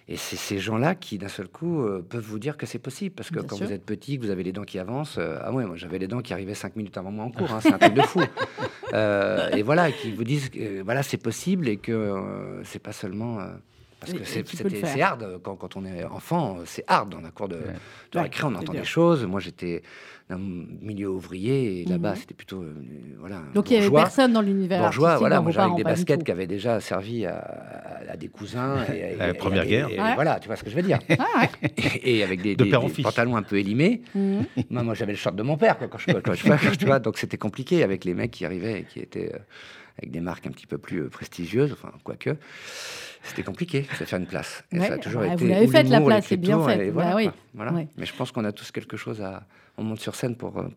Et c'est ces gens-là qui, d'un seul coup, euh, peuvent vous dire que c'est possible. Parce que Bien quand sûr. vous êtes petit, que vous avez les dents qui avancent, euh, ah ouais, moi j'avais les dents qui arrivaient 5 minutes avant moi en cours, hein, c'est un truc de fou. (laughs) Euh, et voilà, qui vous disent que voilà, c'est possible et que c'est pas seulement. parce que c'est hard quand, quand on est enfant, c'est hard dans la cour de, de Ouais, récré, on entend des choses. Moi j'étais dans le milieu ouvrier et là-bas Mhm. c'était plutôt euh, voilà. Donc il y avait bourgeois. personne dans l'univers Bourgeois, voilà, moi j'avais des baskets qui avaient déjà servi à, à- des cousins. (laughs) Et, À la et- Première et- Guerre. et- et Ouais. Voilà, tu vois ce que je veux dire. Ah et, (laughs) et avec des, De des- père en des fils. pantalons un peu élimés. Mhm. moi, moi, j'avais le short de mon père, quoi, quand je, quand je- (laughs) quand- tu vois, donc c'était compliqué avec les mecs qui arrivaient et qui étaient euh, avec des marques un petit peu plus euh, prestigieuses, enfin, quoique. C'était compliqué de faire une place. Et Ouais, ça a toujours été. vous l'avez faite, la place, c'est bien fait. Voilà, Bah oui. quoi, voilà. Ouais. Mais je pense qu'on a tous quelque chose à. On monte sur scène pour. euh,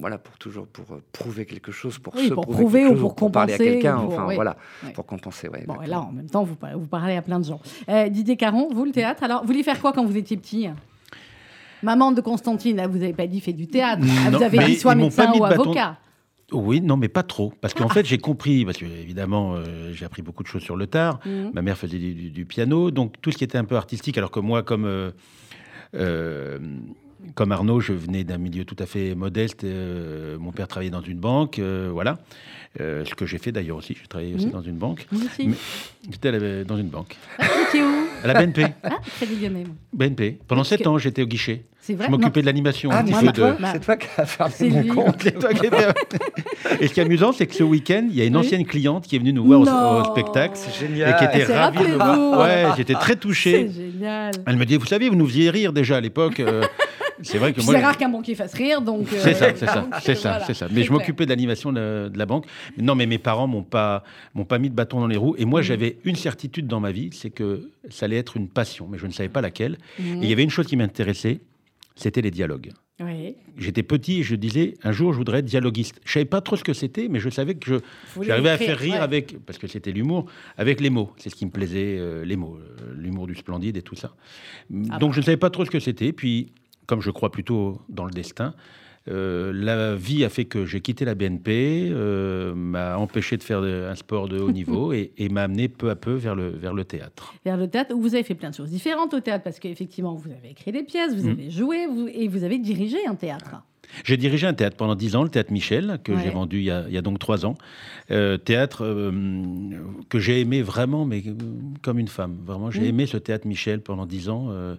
voilà, pour toujours pour euh, prouver quelque chose, pour Oui, se pour prouver prouver quelque ou chose, pour parler à compenser, quelqu'un, enfin oui. voilà, pour compenser, ouais. Bon, et là, en même temps, vous, par- vous parlez à plein de gens. Euh, Didier Caron, vous, le théâtre, alors, vous vouliez faire quoi quand vous étiez petit? Maman de Constantine, là, vous n'avez pas dit fait du théâtre. Ah, Non, vous avez dit soit médecin ou de bâton- avocat. Oui, non, mais pas trop. Parce Ah. qu'en fait, j'ai compris, parce que évidemment, euh, j'ai appris beaucoup de choses sur le tard. Mhm. Ma mère faisait du, piano, donc tout ce qui était un peu artistique, alors que moi, comme, euh, euh, comme Arnaud, je venais d'un milieu tout à fait modeste. euh, mon père travaillait dans une banque, euh, voilà. Euh, ce que j'ai fait d'ailleurs aussi, j'ai travaillé aussi Mhm. dans une banque. Aussi Mais J'étais dans une banque. Ah, À la BNP. Ah, Crédit Lyonnais. BNP. Pendant sept que- ans, j'étais au guichet. C'est vrai Je m'occupais Non. de l'animation, Ah, c'est toi, de. c'est toi qui as fermé C'est mon lui. compte. C'est toi qui Et ce qui est amusant, c'est que ce week-end, il y a une Oui. ancienne cliente qui est venue nous voir au- spectacle. C'est Et génial. qui était C'est ravie de voir. Ouais, j'étais très C'est touché. génial. Elle me dit, vous savez, vous nous faisiez rire déjà à l'époque. (laughs) c'est vrai que Puis moi. C'est rare qu'un banquier fasse rire, donc. euh, C'est ça, (laughs) c'est ça, c'est ça, voilà, c'est ça. Mais je m'occupais de l'animation de, de la banque. Non, mais mes parents m'ont pas, m'ont pas mis de bâton dans les roues. Et moi, Mhm. j'avais une certitude dans ma vie, c'est que ça allait être une passion, mais je ne savais pas laquelle. Mhm. Et il y avait une chose qui m'intéressait, c'était les dialogues. Oui. J'étais petit et je disais, un jour, je voudrais être dialoguiste. Je savais pas trop ce que c'était, mais je savais que je, j'arrivais à faire rire ouais. avec, parce que c'était l'humour, avec les mots. C'est ce qui me plaisait, euh, les mots, euh, l'humour du splendide et tout ça. Ah Donc bah. je ne savais pas trop ce que c'était. Puis, comme je crois plutôt dans le destin, euh, la vie a fait que j'ai quitté la BNP, euh, m'a empêché de faire de- un sport de haut (laughs) niveau et, et m'a amené peu à peu vers le, vers le théâtre. Vers le théâtre, où vous avez fait plein de choses différentes au théâtre, parce qu'effectivement, vous avez écrit des pièces, vous Mhm. avez joué, vous- et vous avez dirigé un théâtre. J'ai dirigé un théâtre pendant dix ans, le théâtre Michel, que Ouais. j'ai vendu il y, a, il y a donc trois ans. Euh, théâtre euh, que j'ai aimé vraiment, mais comme une femme. Vraiment, j'ai Mhm. aimé ce théâtre Michel pendant dix ans. euh,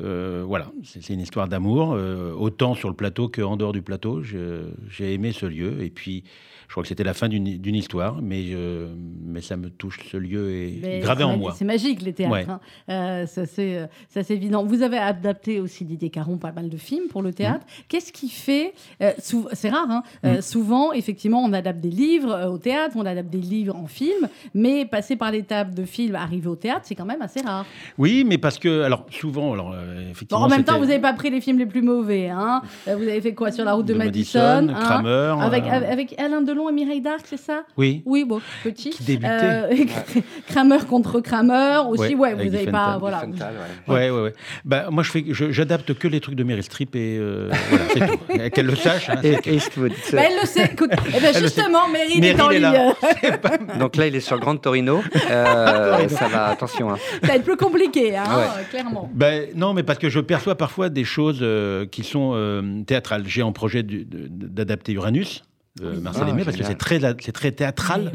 euh, voilà, c'est une histoire d'amour, euh, autant sur le plateau qu'en dehors du plateau. J'ai aimé ce lieu. Et puis, je crois que c'était la fin d'une histoire, mais, euh, mais ça me touche. Ce lieu est Mais gravé en moi. C'est magique, les théâtres. Ouais. hein. Euh, ça, c'est euh, ça, c'est évident. Vous avez adapté aussi, Didier Caron, pas mal de films pour le théâtre. Qu'est-ce qui fait... euh, c'est rare, hein, euh, Mm. souvent, effectivement, on adapte des livres au théâtre, on adapte des livres en film, mais passer par l'étape de film, arriver au théâtre, c'est quand même assez rare. Oui, mais parce que, alors, souvent, alors, Bon, effectivement. en même temps, vous n'avez pas pris les films les plus mauvais. Hein. Vous avez fait quoi sur la route de, De Madison, Madison, Kramer, avec, avec Alain Delon et Mireille Darc, c'est ça? Oui. Oui, bon, petit. Qui débutait. Euh, (laughs) Kramer contre Kramer aussi. Ouais, Ouais, vous n'avez pas. Voilà. Diffenthal, ouais. Ouais, ouais, ouais. Bah, moi, je fais, je- j'adapte que les trucs de Meryl Streep et euh, voilà, c'est tout. (laughs) Qu'elle le sache. hein, Et, Eastwood. Bah, elle le sait. Écoute, eh ben, justement, Meryl est Meryl en ligne. (laughs) là. Donc là, il est sur Grande Torino. Euh, ça va, attention. hein. Ça va être plus compliqué, hein, Ouais. euh, clairement. Ben, non, mais parce que je perçois parfois des choses euh, qui sont euh, théâtrales. J'ai en projet d'adapter Uranus. De Marcel Ah, Aimé, parce que c'est très, très théâtral.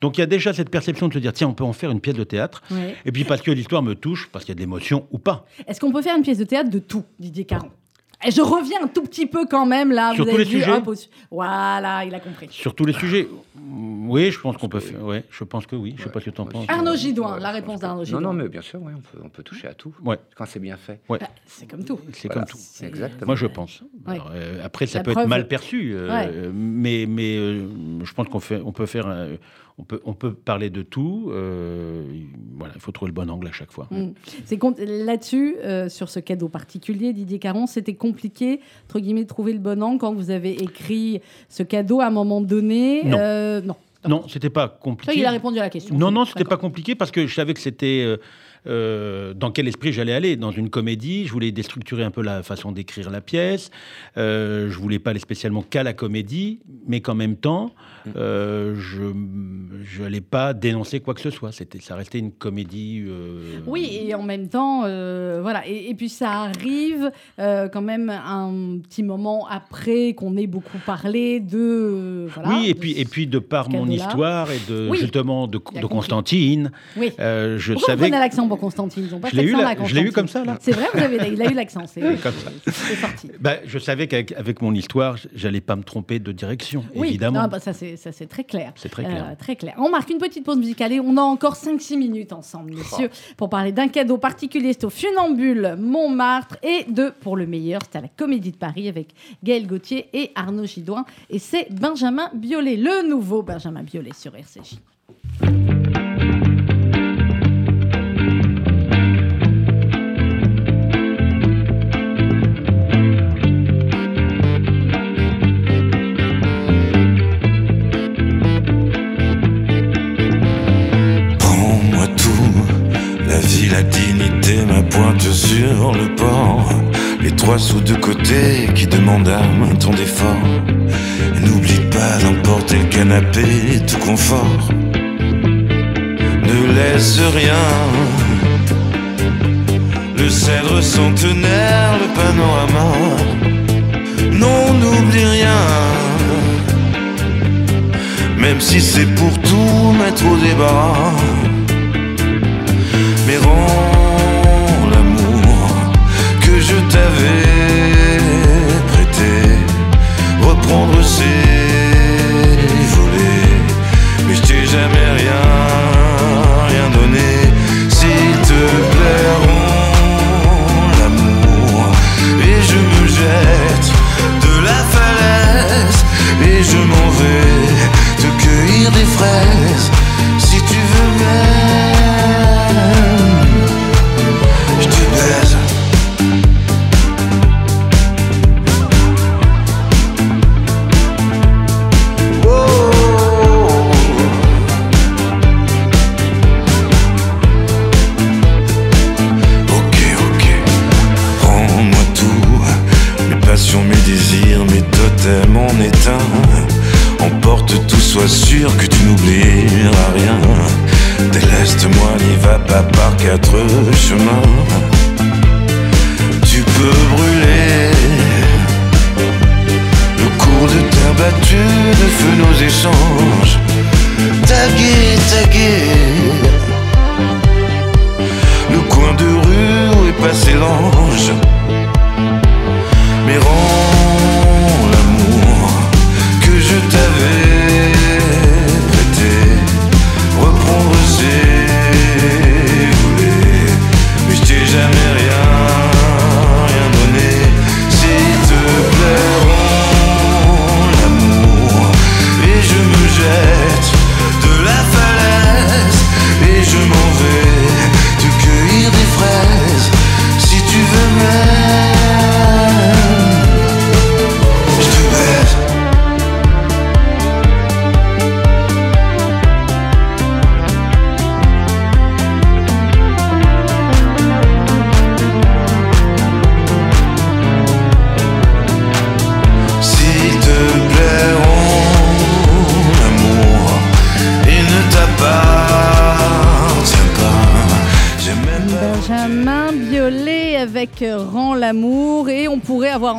Donc il y a déjà cette perception de se dire, tiens, on peut en faire une pièce de théâtre. Et puis parce que l'histoire me touche, parce qu'il y a de l'émotion ou pas. Est-ce qu'on peut faire une pièce de théâtre de tout, Didier Caron? Je reviens un tout petit peu quand même là. Sur vous tous avez les vu, sujets hop, au- Voilà, il a compris. Sur tous les sujets, Oui, je pense qu'on peut faire. Ouais, je pense que oui. Je sais pas ce que tu en penses. Arnaud Gidouin, la réponse d'Arnaud Non, Gidouin. non, mais bien sûr, oui, on peut, on peut toucher à tout. Ouais. Quand c'est bien fait. Ouais. Bah, c'est comme tout. C'est Voilà. comme tout. Exactement. Moi, je pense. Ouais. Alors, euh, après, ça La peut preuve- être mal perçu, euh, Ouais. mais, mais euh, je pense qu'on fait, on peut faire, on peut, on peut parler de tout. euh, voilà, il faut trouver le bon angle à chaque fois. Mm. C'est con- là-dessus, euh, sur ce cadeau particulier, Didier Caron, c'était compliqué, entre guillemets, de trouver le bon angle quand vous avez écrit ce cadeau à un moment donné. Non. Euh, non. Non, c'était pas Ça, compliqué. il a répondu à la question. Non, non, c'était pas compliqué parce que je savais que c'était euh, dans quel esprit j'allais aller? Dans une comédie, je voulais déstructurer un peu la façon d'écrire la pièce. Euh, je voulais pas aller spécialement qu'à la comédie, mais qu'en même temps, euh, je n'allais pas dénoncer quoi que ce soit. C'était, ça restait une comédie. euh, Oui, et en même temps, euh, voilà. Et, et puis ça arrive euh, quand même un petit moment après qu'on ait beaucoup parlé de. euh, voilà, oui, et de puis, et puis de par mon histoire et de Oui. justement de. Constantine, Oui. euh, je Pourquoi savais. Pour Constantine Ils ont pas Je l'ai eu l'accent, là- la je l'ai eu comme ça, là. C'est vrai, vous avez, il a eu l'accent. C'est (laughs) Comme ça. c'est sorti. Bah, je savais qu'avec avec mon histoire, j'allais pas me tromper de direction, Oui, évidemment. non, bah, ça c'est ça, c'est très clair. C'est très clair. Euh, très clair. On marque une petite pause musicale et on a encore 5-6 minutes ensemble, messieurs, pour parler d'un cadeau particulier. C'est au Funambule Montmartre et de Pour le meilleur, c'est à la Comédie de Paris avec Gaël Gauthier et Arnaud Gidouin. Et c'est Benjamin Biolay, le nouveau Benjamin Biolay sur RCJ. Trois sous de côté qui demandent à main ton effort. Et N'oublie pas d'emporter le canapé, tout confort. Ne laisse rien. Le cèdre centenaire, le panorama. Non, n'oublie rien. Même si c'est pour tout mettre au débat. Mais rends je t'avais prêté. Reprendre ses volets. Mais je t'ai jamais rien, rien donné. S'il te plaît, l'amour. Et je me jette de la falaise. Et je m'en vais te cueillir des fraises.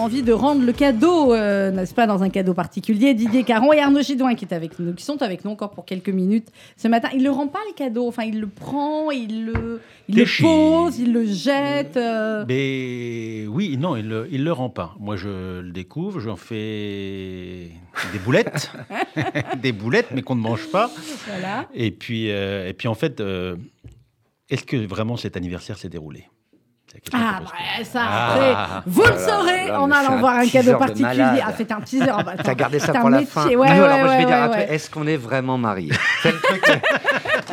Envie de rendre le cadeau, euh, n'est-ce pas, dans un cadeau particulier. Didier Caron et Arnaud Gidouin qui, est avec nous, qui sont avec nous encore pour quelques minutes ce matin. Il ne le rend pas le cadeau, enfin il le prend, il le, il le pose, il le jette. euh. Mais oui, non, il le, il le rend pas. Moi, je le découvre, j'en fais des boulettes, (laughs) des boulettes, mais qu'on ne mange pas. Voilà. Et puis, euh, et puis en fait, est-ce que vraiment cet anniversaire s'est déroulé? Ah, bah, ça, Ah. après, vous le saurez Là, en allant voir un cadeau de particulier. Ah, c'est un teaser. Ah, bah, attends, T'as gardé ça pour la métier. fin. Ouais, Non, ouais, alors moi, je ouais, vais dire ouais. Est-ce qu'on est vraiment mariés? (laughs) C'est le truc.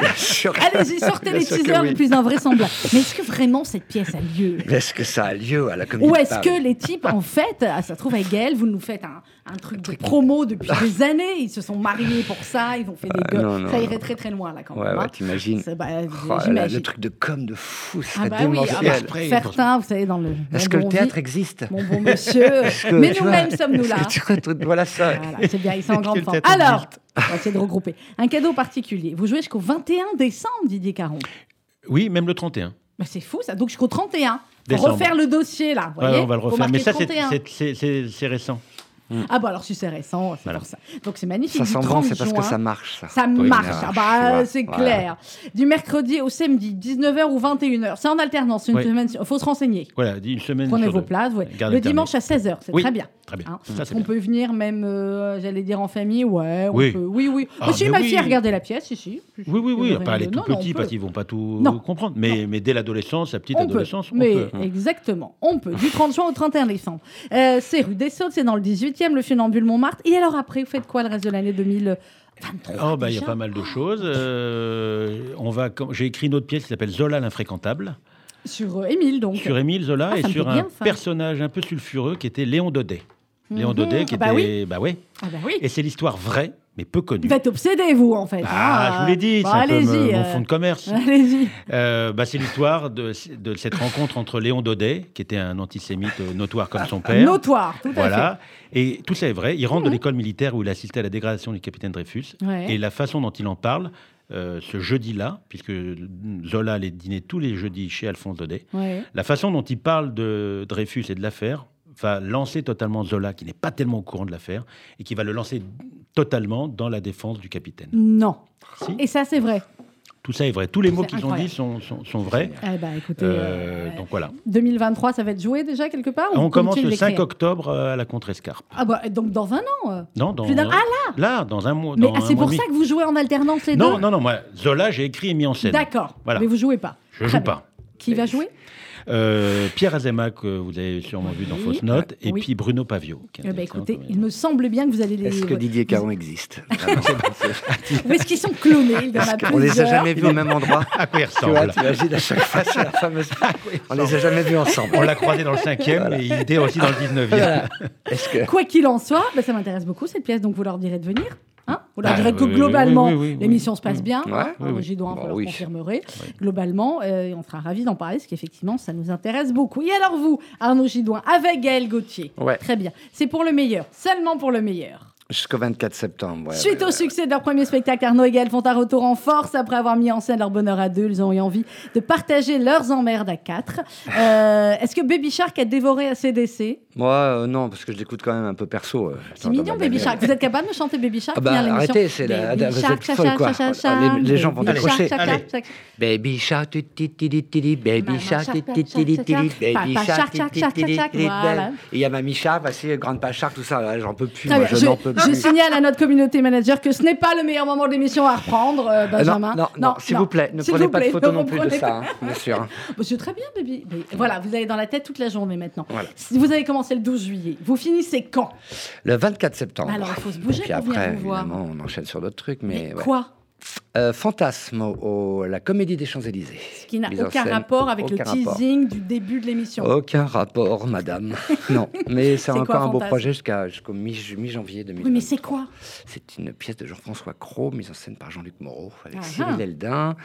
Bien sûr que- Allez-y, sortez les teasers oui. les plus invraisemblables. Mais est-ce que vraiment cette pièce a lieu? Mais Est-ce que ça a lieu à la comédie Ou est-ce que les types, en fait, ça se trouve avec Gaël, vous nous faites un, un truc de promo depuis des (laughs) années, ils se sont mariés pour ça, ils ont fait des Ah, gueules. non, non, ça non. irait très très loin là quand Ouais, même. ouais, hein. t'imagines. C'est- bah, Oh le truc de com de fou, ce Ah bah oui, ah bah, certains, vous savez, dans le. Est-ce que le théâtre vie- existe Mon bon monsieur. (laughs) Mais nous-mêmes sommes-nous là. est-ce que tu- Voilà ça. Voilà, c'est bien, ils sont en grande forme. Alors, on va essayer de regrouper. Un cadeau particulier. Vous jouez jusqu'au 21 décembre, Didier Caron. Oui, même le 31. Bah, c'est fou ça, donc jusqu'au 31. Faut Décembre. refaire le dossier là. vous Ouais, voyez on va le refaire. Mais ça, c'est- 31. Récent. Ah bah alors si c'est récent, c'est Voilà. pour ça. Donc c'est magnifique. Ça sent bon, 30 c'est parce que ça marche, ça. Ça Oui, marche, ah bah, c'est Voilà. clair. Du mercredi au samedi, 19h ou 21h. C'est en alternance, une Oui. semaine. Il faut se renseigner. Voilà, une semaine. Prenez sur vos deux. places. ouais. Le dimanche à 16h, c'est Oui, très bien. Très bien. Hein. Ça, on bien. peut venir même, euh, j'allais dire en famille, ouais. on Oui. peut- oui, oui. Ah, Moi, si mais ma oui. fille a regardé la pièce, ici. Oui, oui, oui. Y aurait Pas les tout petits, parce qu'ils vont pas tout comprendre. Mais, dès l'adolescence, la petite adolescence, on peut. exactement, on peut. Du 30 juin au 31 décembre. Euh, c'est rue des Sautes, c'est dans le 18e, le Funambule Montmartre. Et alors après, vous faites quoi le reste de l'année 2023 Oh, bah, il y a pas mal de choses. Euh, on va, j'ai écrit une autre pièce qui s'appelle Zola l'infréquentable, Sur euh, Émile, donc. sur Émile Zola Ah, et sur un bien, personnage un peu sulfureux qui était Léon Daudet. Léon Mhm. Daudet qui Ah bah était. Bah ouais. Ah bah oui. Et c'est l'histoire vraie, mais peu connue. Vous êtes obsédé, vous, en fait. Ah, je vous l'ai dit, Bon, c'est un peu allez-y, me- mon euh, fonds de commerce. (laughs) Allez-y. Euh, bah, c'est l'histoire de, de cette rencontre entre Léon Daudet, qui était un antisémite euh, notoire comme son père. Notoire, tout à Voilà. Et tout ça est vrai. Il rentre de l'école militaire où il assistait à la dégradation du capitaine Dreyfus. Ouais. Et la façon dont il en parle, euh, ce jeudi-là, puisque Zola allait dîner tous les jeudis chez Alphonse Daudet, Ouais. la façon dont il parle de Dreyfus et de l'affaire va lancer totalement Zola, qui n'est pas tellement au courant de l'affaire, et qui va le lancer totalement dans la défense du capitaine. Non. Si. Et ça, c'est vrai. Tout ça est vrai. Tous les mots qu'ils ont dit sont, sont, sont vrais. Eh ben, écoutez, Euh, euh, donc voilà. 2023, ça va être joué déjà quelque part On commence le de 5 l'écrire octobre euh, à la Contrescarpe. Ah bah, donc dans un an. Non, dans, Ah là Là, dans un mois. Mais ah, c'est pour ça que vous jouez en alternance les Non, deux non, non, moi, Zola, j'ai écrit et mis en scène. D'accord, Voilà. mais vous jouez pas. Je Très joue bien. pas. Qui va jouer? Euh, Pierre Azema, que vous avez sûrement vu dans Oui. Fausse Note, et Oui. puis Bruno Pavio. Eh ben, écoutez, il me semble bien que vous allez les. Est-ce que Didier Caron existe? (laughs) Ou est-ce qu'ils sont clonés (laughs) Il y en a On les a jamais vus au même endroit? (laughs) À quoi il Tu vois, ressemble t'imagines à chaque fois, c'est la fameuse. On les a jamais vus ensemble. On l'a croisé dans le 5e et il était aussi dans le 19e. Voilà. Est-ce que Quoi qu'il en soit, ben, ça m'intéresse beaucoup cette pièce, donc vous leur direz de venir. Hein Ah, direz oui, que oui, globalement, oui, oui, oui, l'émission se passe bien. Ouais, oui, oui. Gidouin, Bon, oui. confirmerez. Globalement, euh, et on sera ravis d'en parler, parce qu'effectivement, ça nous intéresse beaucoup. Et alors vous, Arnaud Gidouin, avec Gaël Gauthier. Ouais. Très bien. C'est pour le meilleur, seulement pour le meilleur. Jusqu'au 24 septembre. ouais, Suite ouais, au ouais. succès de leur premier spectacle, Arnaud et Gaël font un retour en force après avoir mis en scène leur bonheur à deux. Ils ont eu envie de partager leurs emmerdes à quatre. Euh, Est-ce que Baby Shark a dévoré ACDC Moi, euh, non, parce que je l'écoute quand même un peu perso. euh, C'est mignon, Baby. Shark. Vous êtes capable de chanter Baby Shark Ah bah, arrêtez, c'est la- Baby vous Shark, êtes folle, quoi. Les- les gens vont Baby décrocher. Baby shark, baby shark, baby shark, il y a Mamie Shark, Grande Pas Shark, tout ça. J'en peux plus. Je n'en peux je signale à notre communauté manager que ce n'est pas le meilleur moment de l'émission à reprendre, euh, Euh, non, Benjamin. non, non, s'il vous plaît, ne prenez pas de photos non plus de ça, hein, bien sûr. (laughs) Bah, c'est très bien, baby. Mais voilà, vous avez dans la tête toute la journée maintenant. Voilà. Vous avez commencé le 12 juillet. Vous finissez quand? Le 24 septembre. Alors, il faut se bouger Et puis pour venir après, vous voir. on enchaîne sur d'autres trucs. Mais, ouais. Quoi? Euh, Fantasme au, au- la Comédie des Champs-Élysées. Ce qui n'a aucun scène, rapport avec aucun le rapport. teasing du début de l'émission. Aucun rapport, madame. (laughs) non, mais c'est quoi, encore un beau projet jusqu'à jusqu'au mi- mi-janvier 2020. Oui, mais c'est quoi C'est une pièce de Jean-François Cros, mise en scène par Jean-Luc Moreau, avec Ah, Cyril ah. Eldin,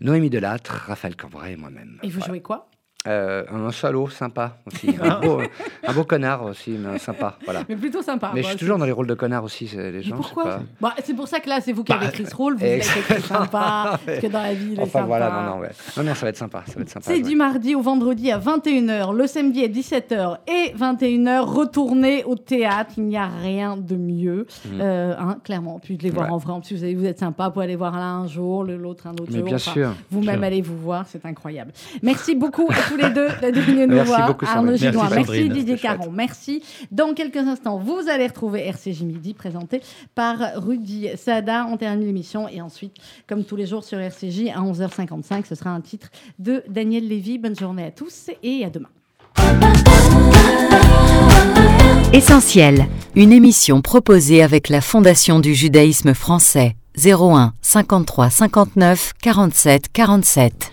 Noémie Delattre, Raphaël Cambrai et moi-même. Et vous Voilà. jouez quoi? Euh, un salaud sympa aussi. (laughs) Un beau, un beau connard aussi, mais sympa. Voilà. Mais plutôt sympa. Mais je suis toujours dans les rôles de connard aussi. c'est- Les gens, Pourquoi pas. Bah, C'est pour ça que là, c'est vous qui avez Bah, écrit ce rôle. Vous êtes écrit (laughs) sympa. parce que dans la vie, il est Enfin sympa. voilà, non, non, ouais. non, non, ça va être sympa. Ça va être sympa. C'est ouais. du mardi au vendredi à 21h, le samedi à 17h et 21h. Retournez au théâtre, il n'y a rien de mieux. Mm. Euh, hein, clairement, puis de les voir Ouais. en vrai. En plus, vous, avez- vous êtes sympa, vous pouvez aller voir l'un un jour, le- l'autre un autre Mais jour. bien sûr. Vous-même allez vous voir, c'est incroyable. Merci beaucoup à tous (laughs) les deux d'être venus nous Merci voir. beaucoup, Arnaud Merci. Didier. Caron, merci. Dans quelques instants, vous allez retrouver RCJ Midi présenté par Rudy Sada. On termine l'émission et ensuite, comme tous les jours sur RCJ, à 11h55, ce sera un titre de Daniel Lévy. Bonne journée à tous et à demain. Essentiel, une émission proposée avec la Fondation du judaïsme français. 01 53 59 47 47.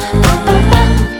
棒棒棒